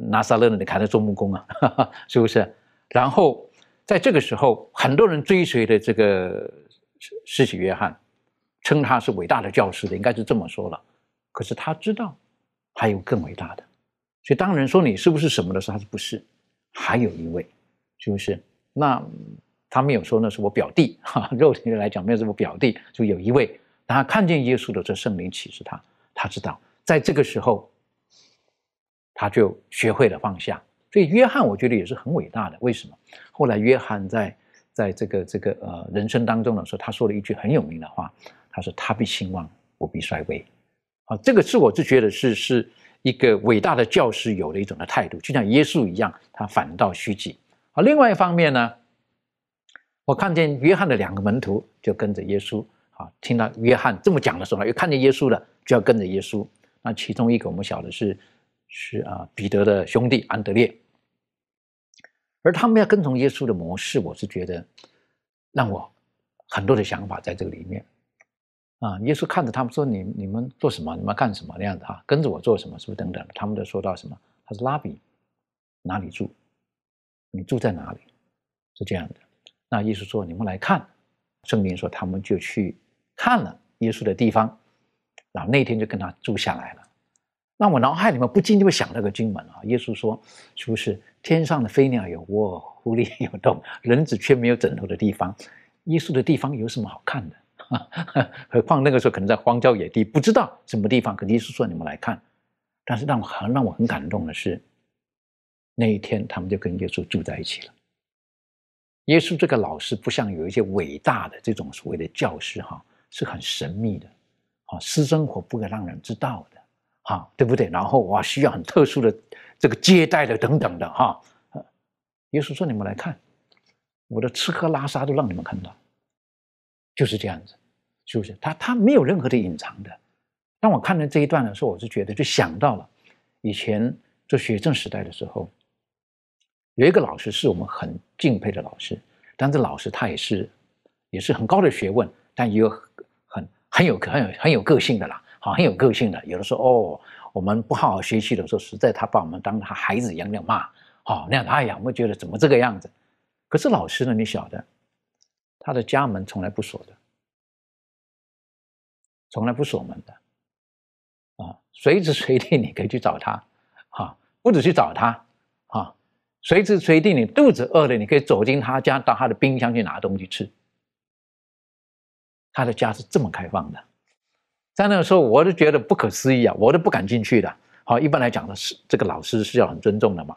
拿撒勒那里开着做木工啊，是不是？然后。在这个时候，很多人追随的这个施洗约翰，称他是伟大的教师的，应该是这么说了。可是他知道还有更伟大的，所以当人说你是不是什么的时候，他说不是，还有一位，是不是？那他没有说那是我表弟，哈，肉体来讲没有什么表弟，就有一位，他看见耶稣的这圣灵启示他，他知道在这个时候，他就学会了放下。所以约翰，我觉得也是很伟大的。为什么？后来约翰在在这个这个呃人生当中的时候，他说了一句很有名的话，他说：“他必兴旺，我必衰微。”啊，这个是我就觉得是是一个伟大的教师有的一种的态度，就像耶稣一样，他反倒虚己。啊，另外一方面呢，我看见约翰的两个门徒就跟着耶稣。啊，听到约翰这么讲的时候，又看见耶稣了，就要跟着耶稣。那其中一个我们晓得是是啊彼得的兄弟安德烈，而他们要跟从耶稣的模式，我是觉得让我很多的想法在这个里面。啊，耶稣看着他们说：“你你们做什么？你们干什么？那样子哈，跟着我做什么？是不是等等？”他们都说到什么？他说拉比，哪里住？你住在哪里？是这样的。那耶稣说：“你们来看。”圣灵说他们就去看了耶稣的地方，然后那天就跟他住下来了。那我脑海里面不禁就会想那个经文啊，耶稣说：“是不是天上的飞鸟有窝，狐狸有洞，人子却没有枕头的地方？耶稣的地方有什么好看的？何况那个时候可能在荒郊野地，不知道什么地方。可耶稣说你们来看。但是让我很让我很感动的是，那一天他们就跟耶稣住在一起了。耶稣这个老师不像有一些伟大的这种所谓的教师哈，是很神秘的，啊，私生活不会让人知道的，啊，对不对？然后哇，需要很特殊的这个接待的等等的哈。耶稣说：“你们来看，我的吃喝拉撒都让你们看到，就是这样子，是不是？他他没有任何的隐藏的。当我看到这一段的时候，我就觉得就想到了以前做学生时代的时候。”有一个老师是我们很敬佩的老师，但这老师他也是，也是很高的学问，但也有很很有很有很有个性的啦，好很有个性的。有的时候哦，我们不好好学习的时候，实在他把我们当他孩子一样那样骂，好那样哎呀，我觉得怎么这个样子？可是老师呢，你晓得，他的家门从来不锁的，从来不锁门的，啊，随时随地你可以去找他，哈，不止去找他，啊。随时随地，你肚子饿了，你可以走进他家，到他的冰箱去拿东西吃。他的家是这么开放的，在那个时候，我都觉得不可思议啊，我都不敢进去的。好，一般来讲的是这个老师是要很尊重的嘛。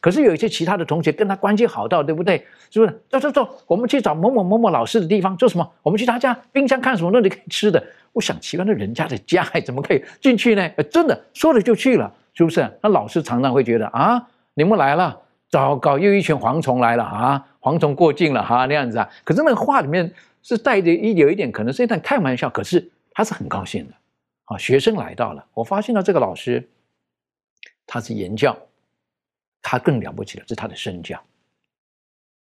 可是有一些其他的同学跟他关系好到，对不对？是不是？走走走，我们去找某某某某老师的地方做什么？我们去他家冰箱看什么东西可以吃的？我想奇怪，那人家的家还怎么可以进去呢？真的说了就去了，是不是？那老师常常会觉得啊，你们来了。糟糕，又一群蝗虫来了啊！蝗虫过境了哈，那样子啊。可是那个话里面是带着一有一点，可能是一段开玩笑，可是他是很高兴的。啊，学生来到了，我发现了这个老师，他是言教，他更了不起的是他的身教。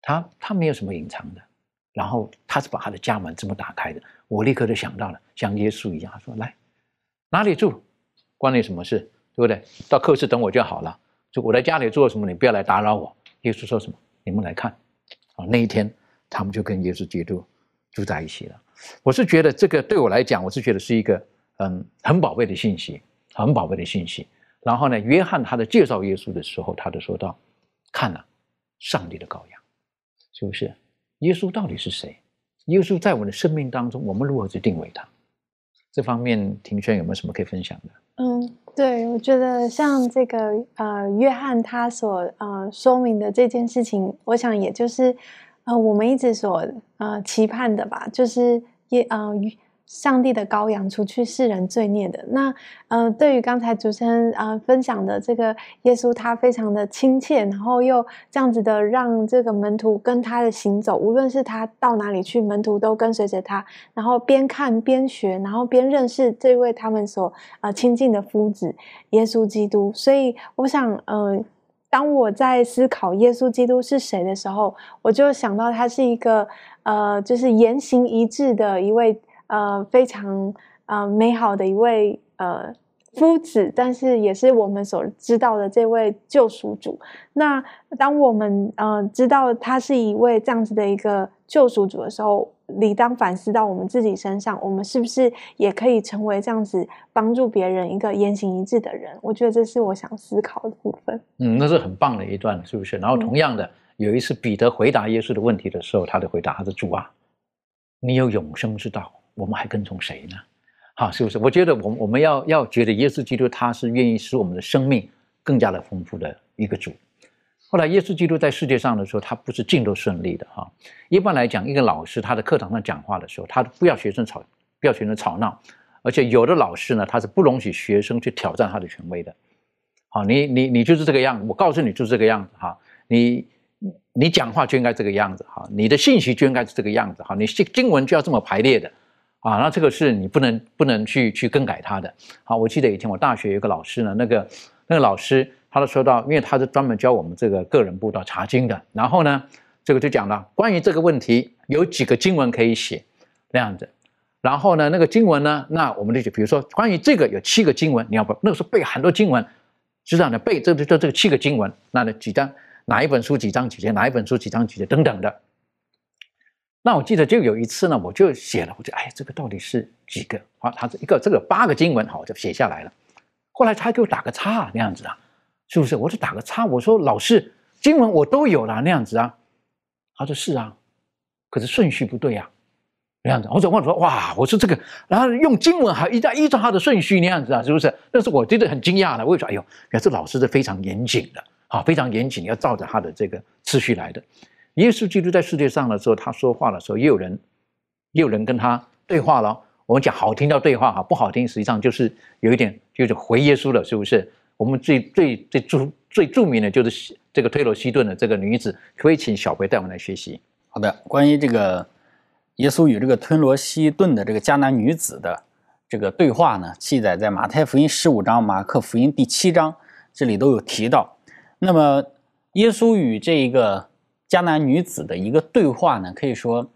他他没有什么隐藏的，然后他是把他的家门这么打开的，我立刻就想到了，像耶稣一样，他说：“来，哪里住，关你什么事？对不对？到课室等我就好了。”就我在家里做什么，你不要来打扰我。耶稣说什么？你们来看，啊，那一天他们就跟耶稣基督住在一起了。我是觉得这个对我来讲，我是觉得是一个嗯很宝贝的信息，很宝贝的信息。然后呢，约翰他在介绍耶稣的时候，他就说到：看了上帝的羔羊，是不是？耶稣到底是谁？耶稣在我们的生命当中，我们如何去定位他？这方面，庭轩有没有什么可以分享的？嗯。对，我觉得像这个呃，约翰他所呃说明的这件事情，我想也就是呃我们一直所呃期盼的吧，就是耶呃。上帝的羔羊，除去世人罪孽的。那，呃，对于刚才主持人呃分享的这个耶稣，他非常的亲切，然后又这样子的让这个门徒跟他的行走，无论是他到哪里去，门徒都跟随着他，然后边看边学，然后边认识这位他们所呃亲近的夫子耶稣基督。所以，我想，呃，当我在思考耶稣基督是谁的时候，我就想到他是一个呃，就是言行一致的一位。呃，非常呃美好的一位呃夫子，但是也是我们所知道的这位救赎主。那当我们呃知道他是一位这样子的一个救赎主的时候，理当反思到我们自己身上，我们是不是也可以成为这样子帮助别人一个言行一致的人？我觉得这是我想思考的部分。嗯，那是很棒的一段，是不是？然后同样的，有一次彼得回答耶稣的问题的时候，他的回答他是主啊，你有永生之道。我们还跟从谁呢？好，是不是？我觉得，我们我们要要觉得耶稣基督他是愿意使我们的生命更加的丰富的一个主。后来耶稣基督在世界上的时候，他不是尽都顺利的哈。一般来讲，一个老师他在课堂上讲话的时候，他不要学生吵，不要学生吵闹，而且有的老师呢，他是不容许学生去挑战他的权威的。好，你你你就是这个样子，我告诉你就是这个样子哈。你你讲话就应该这个样子哈，你的信息就应该是这个样子哈，你经经文就要这么排列的啊。那这个是你不能不能去去更改它的。好，我记得以前我大学有个老师呢，那个那个老师。他就说到，因为他是专门教我们这个个人步道查经的，然后呢，这个就讲了关于这个问题有几个经文可以写那样子，然后呢，那个经文呢，那我们就比如说关于这个有七个经文，你要不那个时候背很多经文，就这样的背这这这七个经文，那呢几章哪一本书几章几节，哪一本书几章几节等等的。那我记得就有一次呢，我就写了，我就哎这个到底是几个？好，他是一个这个八个经文，好，我就写下来了。后来他给我打个叉那样子啊。是不是？我就打个叉。我说老师，经文我都有了那样子啊。他说是啊，可是顺序不对啊，那样子。我说我说哇，我说这个，然后用经文还依照依照他的顺序那样子啊，是不是？那是我真的很惊讶的。我说哎呦，原来这老师是非常严谨的啊，非常严谨，要照着他的这个次序来的。耶稣基督在世界上的时候，他说话的时候，也有人也有人跟他对话了。我们讲好听叫对话哈，不好听实际上就是有一点就是回耶稣了，是不是？我们最最最著最著名的就是这个推罗西顿的这个女子，可以请小贝带我们来学习。好的，关于这个耶稣与这个推罗西顿的这个迦南女子的这个对话呢，记载在马太福音十五章、马可福音第七章，这里都有提到。那么，耶稣与这个迦南女子的一个对话呢，可以说，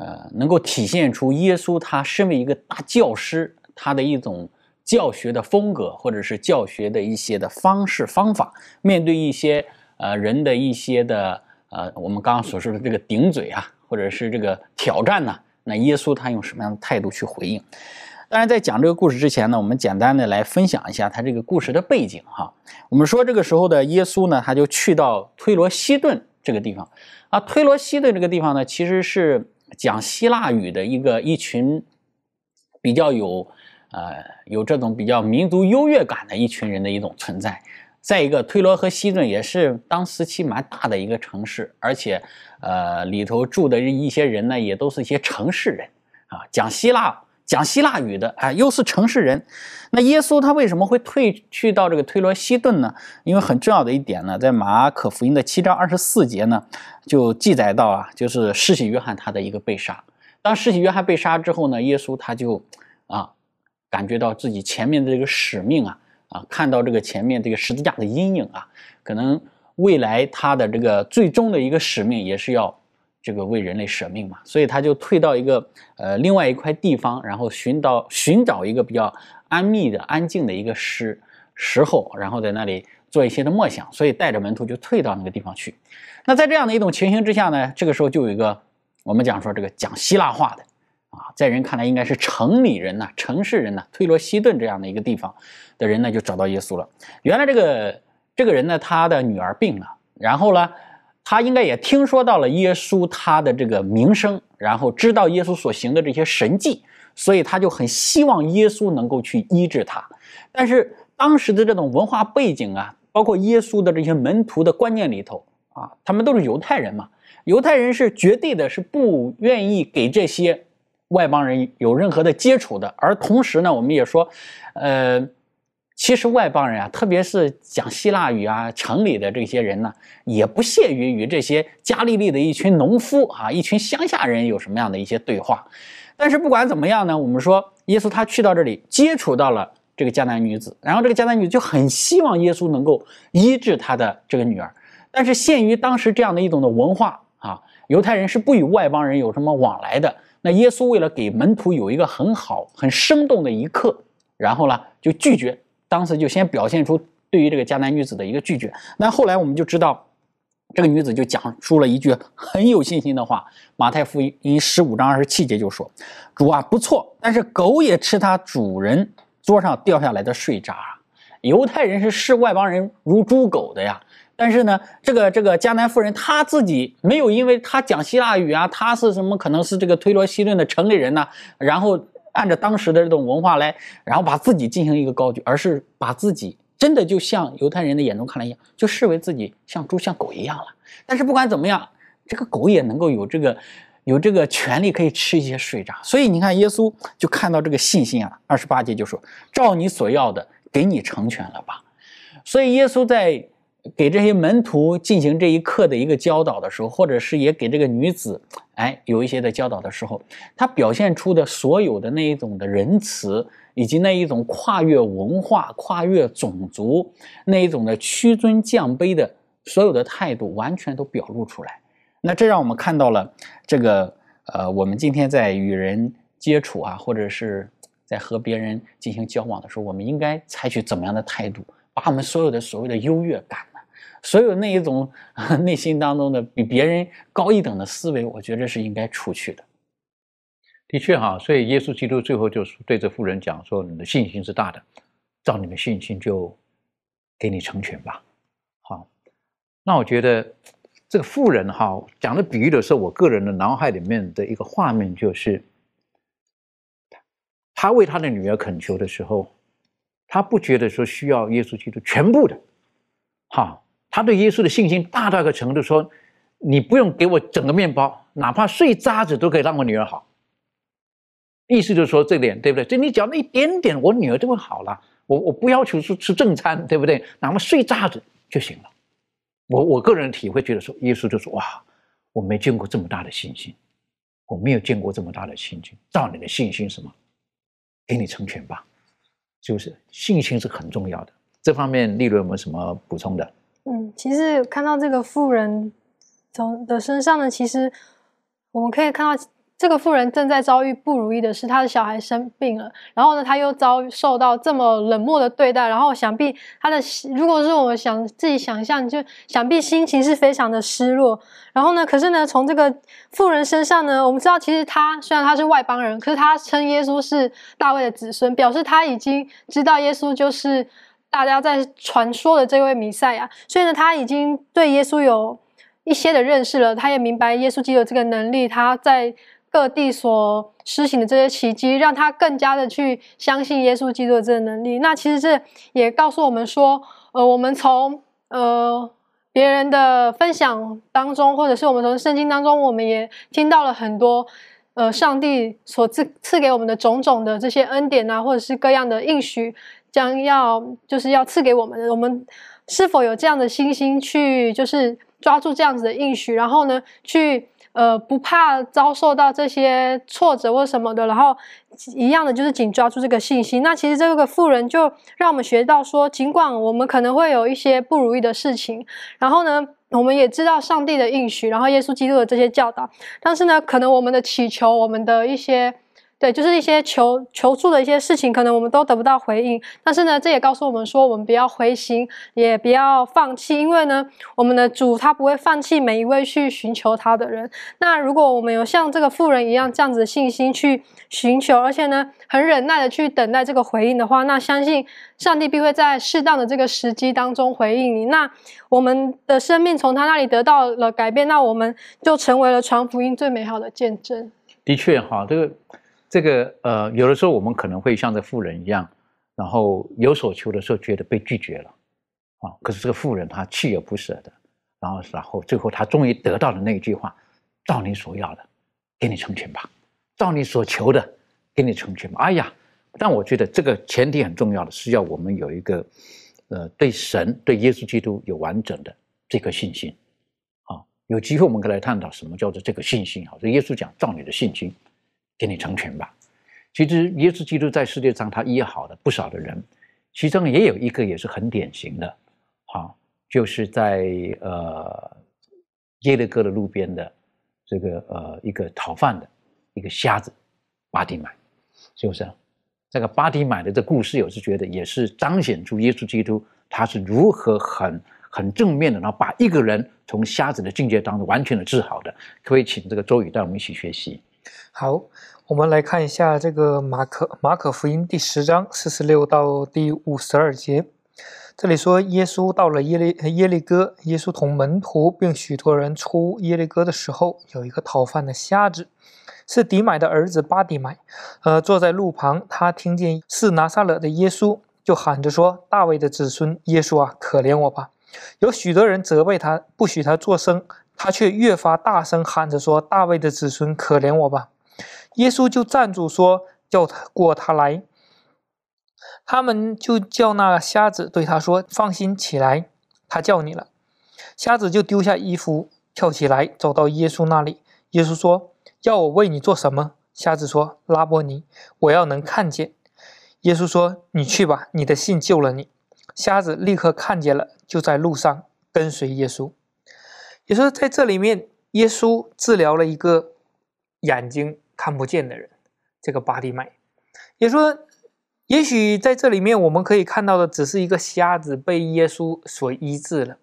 呃，能够体现出耶稣他身为一个大教师，他的一种。教学的风格，或者是教学的一些的方式方法，面对一些呃人的一些的呃我们刚刚所说的这个顶嘴啊，或者是这个挑战呢，那耶稣他用什么样的态度去回应？当然，在讲这个故事之前呢，我们简单的来分享一下他这个故事的背景哈。我们说这个时候的耶稣呢，他就去到推罗西顿这个地方啊。推罗西顿这个地方呢，其实是讲希腊语的一个一群比较有。呃，有这种比较民族优越感的一群人的一种存在。再一个，推罗和西顿也是当时期蛮大的一个城市，而且，呃，里头住的一些人呢，也都是一些城市人啊，讲希腊、讲希腊语的啊，又是城市人。那耶稣他为什么会退去到这个推罗西顿呢？因为很重要的一点呢，在马可福音的七章二十四节呢，就记载到啊，就是施洗约翰他的一个被杀。当施洗约翰被杀之后呢，耶稣他就啊。感觉到自己前面的这个使命啊啊，看到这个前面这个十字架的阴影啊，可能未来他的这个最终的一个使命也是要这个为人类舍命嘛，所以他就退到一个呃另外一块地方，然后寻到寻找一个比较安谧的、安静的一个时时候，然后在那里做一些的默想，所以带着门徒就退到那个地方去。那在这样的一种情形之下呢，这个时候就有一个我们讲说这个讲希腊话的。啊，在人看来应该是城里人呐，城市人呐，推罗西顿这样的一个地方的人呢，就找到耶稣了。原来这个这个人呢，他的女儿病了，然后呢，他应该也听说到了耶稣他的这个名声，然后知道耶稣所行的这些神迹，所以他就很希望耶稣能够去医治他。但是当时的这种文化背景啊，包括耶稣的这些门徒的观念里头啊，他们都是犹太人嘛，犹太人是绝对的是不愿意给这些。外邦人有任何的接触的，而同时呢，我们也说，呃，其实外邦人啊，特别是讲希腊语啊，城里的这些人呢，也不屑于与这些加利利的一群农夫啊，一群乡下人有什么样的一些对话。但是不管怎么样呢，我们说耶稣他去到这里，接触到了这个迦南女子，然后这个迦南女子就很希望耶稣能够医治他的这个女儿。但是限于当时这样的一种的文化啊，犹太人是不与外邦人有什么往来的。那耶稣为了给门徒有一个很好、很生动的一刻，然后呢就拒绝，当时就先表现出对于这个迦南女子的一个拒绝。那后来我们就知道，这个女子就讲出了一句很有信心的话。马太福音十五章二十七节就说：“主啊，不错，但是狗也吃它主人桌上掉下来的碎渣。”犹太人是视外邦人如猪狗的呀。但是呢，这个这个迦南妇人她自己没有，因为她讲希腊语啊，她是什么？可能是这个推罗西顿的城里人呢。然后按照当时的这种文化来，然后把自己进行一个高举，而是把自己真的就像犹太人的眼中看来一样，就视为自己像猪像狗一样了。但是不管怎么样，这个狗也能够有这个有这个权利可以吃一些碎渣。所以你看，耶稣就看到这个信心啊，二十八节就说：“照你所要的，给你成全了吧。”所以耶稣在给这些门徒进行这一课的一个教导的时候，或者是也给这个女子哎有一些的教导的时候，他表现出的所有的那一种的仁慈。以及那一种跨越文化、跨越种族那一种的屈尊降卑的所有的态度，完全都表露出来。那这让我们看到了这个呃，我们今天在与人接触啊，或者是在和别人进行交往的时候，我们应该采取怎么样的态度？把我们所有的所谓的优越感，所有那一种 内心当中的比别人高一等的思维，我觉得是应该除去的。的确哈，所以耶稣基督最后就是对着妇人讲说：“你的信心是大的，照你的信心就给你成全吧。”好，那我觉得这个妇人哈讲的比喻的时候，我个人的脑海里面的一个画面就是，他为他的女儿恳求的时候，他不觉得说需要耶稣基督全部的，哈，他对耶稣的信心大到一个程度，说你不用给我整个面包，哪怕碎渣子都可以让我女儿好。意思就是说这点对不对？就你只要那一点点，我女儿就会好了。我我不要求是吃正餐，对不对？哪怕碎渣子就行了。我我个人体会觉得说，耶稣就说：哇，我没见过这么大的信心，我没有见过这么大的信心。照你的信心什么，给你成全吧，是不是？信心是很重要的。这方面，利润有没有什么补充的？嗯，其实看到这个妇人从的身上呢，其实我们可以看到。这个妇人正在遭遇不如意的事，她的小孩生病了，然后呢，她又遭受到这么冷漠的对待，然后想必她的，如果是我们想自己想象，就想必心情是非常的失落。然后呢，可是呢，从这个妇人身上呢，我们知道，其实她虽然她是外邦人，可是她称耶稣是大卫的子孙，表示他已经知道耶稣就是大家在传说的这位弥赛亚，所以呢，他已经对耶稣有一些的认识了，他也明白耶稣基督这个能力，他在。各地所施行的这些奇迹，让他更加的去相信耶稣基督的这个能力。那其实这也告诉我们说，呃，我们从呃别人的分享当中，或者是我们从圣经当中，我们也听到了很多，呃，上帝所赐赐给我们的种种的这些恩典啊，或者是各样的应许，将要就是要赐给我们的。我们是否有这样的信心去，就是抓住这样子的应许，然后呢，去。呃，不怕遭受到这些挫折或什么的，然后一样的就是紧抓住这个信心。那其实这个富人就让我们学到说，尽管我们可能会有一些不如意的事情，然后呢，我们也知道上帝的应许，然后耶稣基督的这些教导，但是呢，可能我们的祈求，我们的一些。对，就是一些求求助的一些事情，可能我们都得不到回应。但是呢，这也告诉我们说，我们不要灰心，也不要放弃，因为呢，我们的主他不会放弃每一位去寻求他的人。那如果我们有像这个富人一样这样子的信心去寻求，而且呢，很忍耐的去等待这个回应的话，那相信上帝必会在适当的这个时机当中回应你。那我们的生命从他那里得到了改变，那我们就成为了传福音最美好的见证。的确，哈，这个。这个呃，有的时候我们可能会像这富人一样，然后有所求的时候觉得被拒绝了，啊，可是这个富人他锲而不舍的，然后然后最后他终于得到了那一句话：照你所要的，给你成全吧；照你所求的，给你成全吧。哎呀，但我觉得这个前提很重要的是要我们有一个，呃，对神、对耶稣基督有完整的这颗信心。啊，有机会我们可以来探讨什么叫做这个信心。好，这耶稣讲照你的信心。给你成全吧。其实耶稣基督在世界上他医好了不少的人，其中也有一个也是很典型的，好，就是在呃耶利哥的路边的这个呃一个讨饭的一个瞎子巴迪买，是不是？这个巴迪买的这故事，我是觉得也是彰显出耶稣基督他是如何很很正面的，然后把一个人从瞎子的境界当中完全的治好的。可以请这个周宇带我们一起学习。好，我们来看一下这个马可马可福音第十章四十六到第五十二节。这里说，耶稣到了耶利耶利哥，耶稣同门徒并许多人出耶利哥的时候，有一个讨饭的瞎子，是迪买的儿子巴迪买，呃，坐在路旁。他听见是拿撒勒的耶稣，就喊着说：“大卫的子孙耶稣啊，可怜我吧！”有许多人责备他，不许他作声，他却越发大声喊着说：“大卫的子孙，可怜我吧！”耶稣就站住说：“叫他过他来。”他们就叫那瞎子对他说：“放心起来，他叫你了。”瞎子就丢下衣服，跳起来，走到耶稣那里。耶稣说：“要我为你做什么？”瞎子说：“拉波尼，我要能看见。”耶稣说：“你去吧，你的信救了你。”瞎子立刻看见了，就在路上跟随耶稣。也说在这里面，耶稣治疗了一个眼睛看不见的人，这个巴蒂麦。也说，也许在这里面我们可以看到的只是一个瞎子被耶稣所医治了。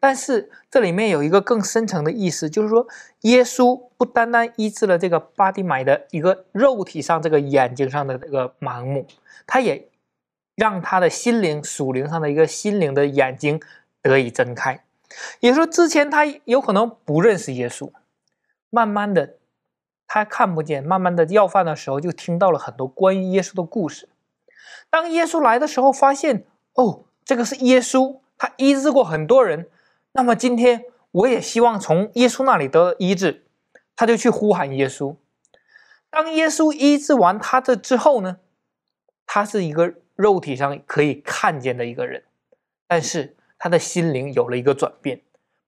但是这里面有一个更深层的意思，就是说，耶稣不单单医治了这个巴蒂买的一个肉体上这个眼睛上的这个盲目，他也让他的心灵属灵上的一个心灵的眼睛得以睁开。也说之前他有可能不认识耶稣，慢慢的他看不见，慢慢的要饭的时候就听到了很多关于耶稣的故事。当耶稣来的时候，发现哦，这个是耶稣，他医治过很多人。那么今天我也希望从耶稣那里得医治，他就去呼喊耶稣。当耶稣医治完他的之后呢，他是一个肉体上可以看见的一个人，但是他的心灵有了一个转变，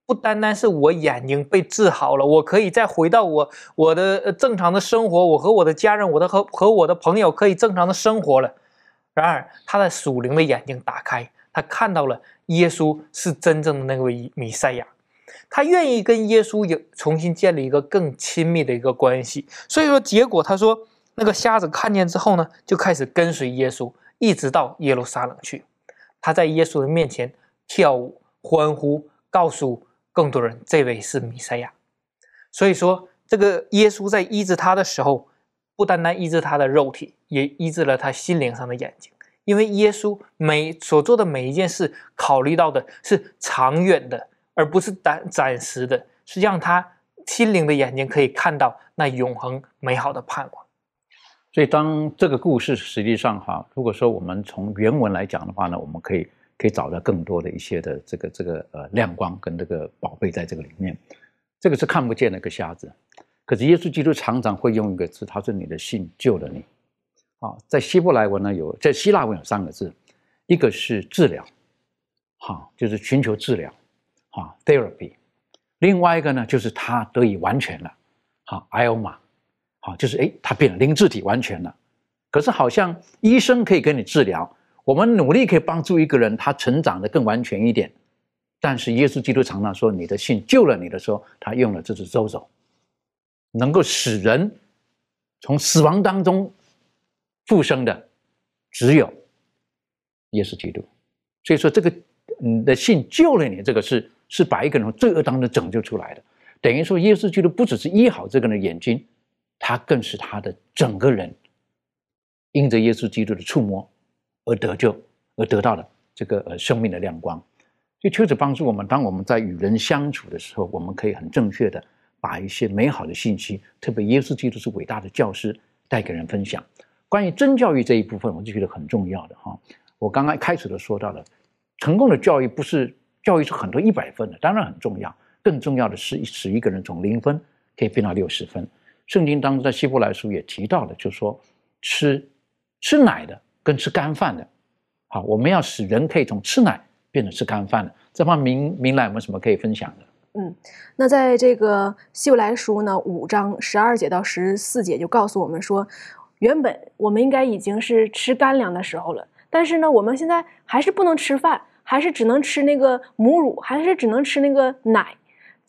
不单单是我眼睛被治好了，我可以再回到我我的正常的生活，我和我的家人，我的和和我的朋友可以正常的生活了。然而他的属灵的眼睛打开，他看到了。耶稣是真正的那位弥赛亚，他愿意跟耶稣有重新建立一个更亲密的一个关系。所以说，结果他说，那个瞎子看见之后呢，就开始跟随耶稣，一直到耶路撒冷去。他在耶稣的面前跳舞欢呼，告诉更多人这位是弥赛亚。所以说，这个耶稣在医治他的时候，不单单医治他的肉体，也医治了他心灵上的眼睛。因为耶稣每所做的每一件事，考虑到的是长远的，而不是暂暂时的，是让他心灵的眼睛可以看到那永恒美好的盼望。所以，当这个故事实际上哈，如果说我们从原文来讲的话呢，我们可以可以找到更多的一些的这个这个呃亮光跟这个宝贝在这个里面。这个是看不见的一个瞎子，可是耶稣基督常常会用一个字，他说：“你的信救了你。”啊，在希伯来文呢有，在希腊文有三个字，一个是治疗，哈，就是寻求治疗，哈，therapy；另外一个呢就是他得以完全了，哈，ioma，好，就是哎，他变了灵智体完全了。可是好像医生可以给你治疗，我们努力可以帮助一个人他成长的更完全一点，但是耶稣基督常常说，你的信救了你的时候，他用了这只周手，能够使人从死亡当中。复生的只有耶稣基督，所以说这个你的信救了你，这个是是把一个人从罪恶当中拯救出来的。等于说，耶稣基督不只是医好这个人的眼睛，他更是他的整个人，因着耶稣基督的触摸而得救，而得到了这个呃生命的亮光。就求主帮助我们，当我们在与人相处的时候，我们可以很正确的把一些美好的信息，特别耶稣基督是伟大的教师，带给人分享。关于真教育这一部分，我就觉得很重要的哈。我刚刚开始的说到了，成功的教育不是教育出很多一百分的，当然很重要。更重要的是使一个人从零分可以变到六十分。圣经当中在希伯来书也提到了，就说吃吃奶的跟吃干饭的，好，我们要使人可以从吃奶变成吃干饭的。这方明明来有没有什么可以分享的？嗯，那在这个希伯来书呢，五章十二节到十四节就告诉我们说。原本我们应该已经是吃干粮的时候了，但是呢，我们现在还是不能吃饭，还是只能吃那个母乳，还是只能吃那个奶，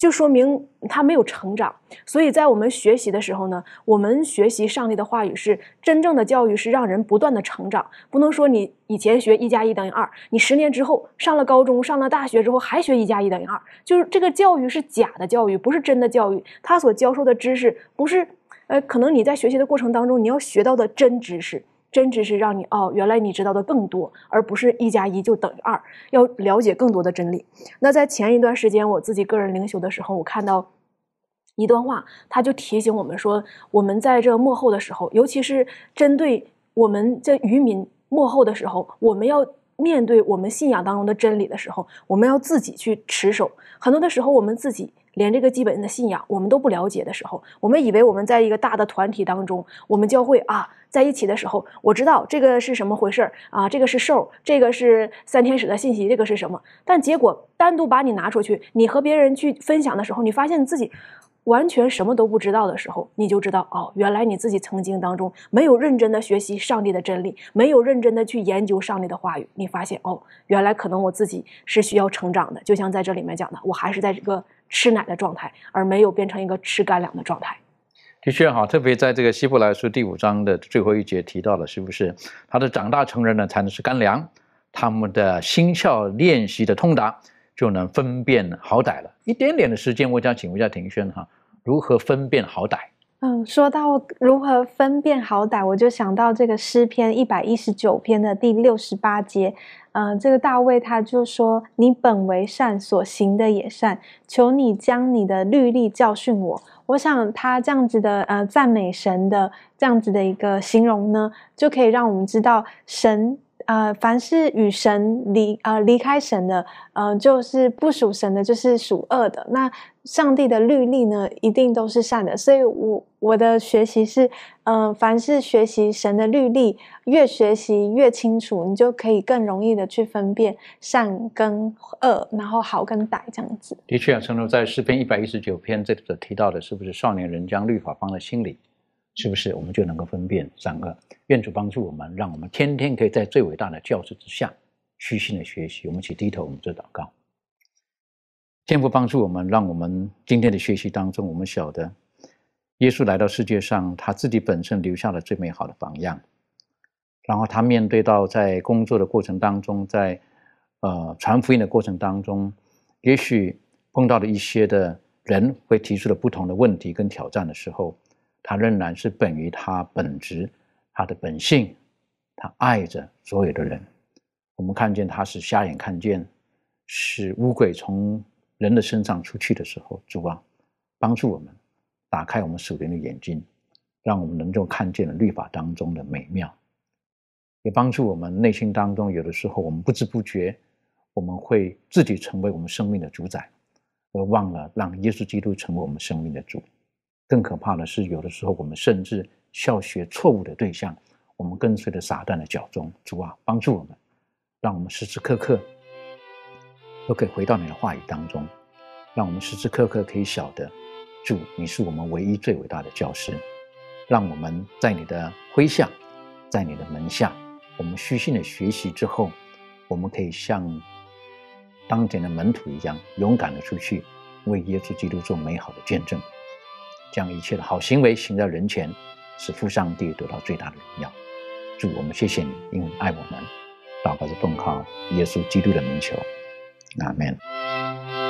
就说明他没有成长。所以在我们学习的时候呢，我们学习上帝的话语是真正的教育，是让人不断的成长。不能说你以前学一加一等于二，你十年之后上了高中、上了大学之后还学一加一等于二，就是这个教育是假的教育，不是真的教育。他所教授的知识不是。呃，可能你在学习的过程当中，你要学到的真知识，真知识让你哦，原来你知道的更多，而不是一加一就等于二，要了解更多的真理。那在前一段时间，我自己个人灵修的时候，我看到一段话，他就提醒我们说，我们在这幕后的时候，尤其是针对我们这渔民。幕后的时候，我们要面对我们信仰当中的真理的时候，我们要自己去持守。很多的时候，我们自己连这个基本的信仰我们都不了解的时候，我们以为我们在一个大的团体当中，我们教会啊在一起的时候，我知道这个是什么回事儿啊，这个是兽，这个是三天使的信息，这个是什么？但结果单独把你拿出去，你和别人去分享的时候，你发现你自己。完全什么都不知道的时候，你就知道哦，原来你自己曾经当中没有认真的学习上帝的真理，没有认真的去研究上帝的话语。你发现哦，原来可能我自己是需要成长的。就像在这里面讲的，我还是在这个吃奶的状态，而没有变成一个吃干粮的状态。的确哈，特别在这个希伯来书第五章的最后一节提到了，是不是他的长大成人呢才能吃干粮？他们的心窍练习的通达。就能分辨好歹了。一点点的时间，我想请问一下庭轩哈，如何分辨好歹？嗯，说到如何分辨好歹，我就想到这个诗篇一百一十九篇的第六十八节。嗯，这个大卫他就说：“你本为善，所行的也善，求你将你的律例教训我。”我想他这样子的呃赞美神的这样子的一个形容呢，就可以让我们知道神。呃，凡是与神离呃离开神的，呃，就是不属神的，就是属恶的。那上帝的律例呢，一定都是善的。所以，我我的学习是，嗯，凡是学习神的律例，越学习越清楚，你就可以更容易的去分辨善跟恶，然后好跟歹这样子。的确啊，正如在诗篇一百一十九篇这里提到的，是不是少年人将律法放在心里？是不是我们就能够分辨善恶？愿主帮助我们，让我们天天可以在最伟大的教室之下虚心的学习。我们一起低头，我们做祷告。天父帮助我们，让我们今天的学习当中，我们晓得耶稣来到世界上，他自己本身留下了最美好的榜样。然后他面对到在工作的过程当中，在呃传福音的过程当中，也许碰到了一些的人会提出了不同的问题跟挑战的时候。他仍然是本于他本质，他的本性，他爱着所有的人。我们看见他是瞎眼看见，是乌鬼从人的身上出去的时候，主啊，帮助我们打开我们属灵的眼睛，让我们能够看见了律法当中的美妙，也帮助我们内心当中有的时候我们不知不觉，我们会自己成为我们生命的主宰，而忘了让耶稣基督成为我们生命的主。更可怕的是，有的时候我们甚至效学错误的对象，我们跟随着撒旦的脚踪。主啊，帮助我们，让我们时时刻刻都可以回到你的话语当中，让我们时时刻刻可以晓得，主，你是我们唯一最伟大的教师。让我们在你的麾下，在你的门下，我们虚心的学习之后，我们可以像当年的门徒一样，勇敢的出去，为耶稣基督做美好的见证。将一切的好行为行在人前，使父上帝得到最大的荣耀。祝我们谢谢你，因为爱我们。祷告是奉靠耶稣基督的名求，阿门。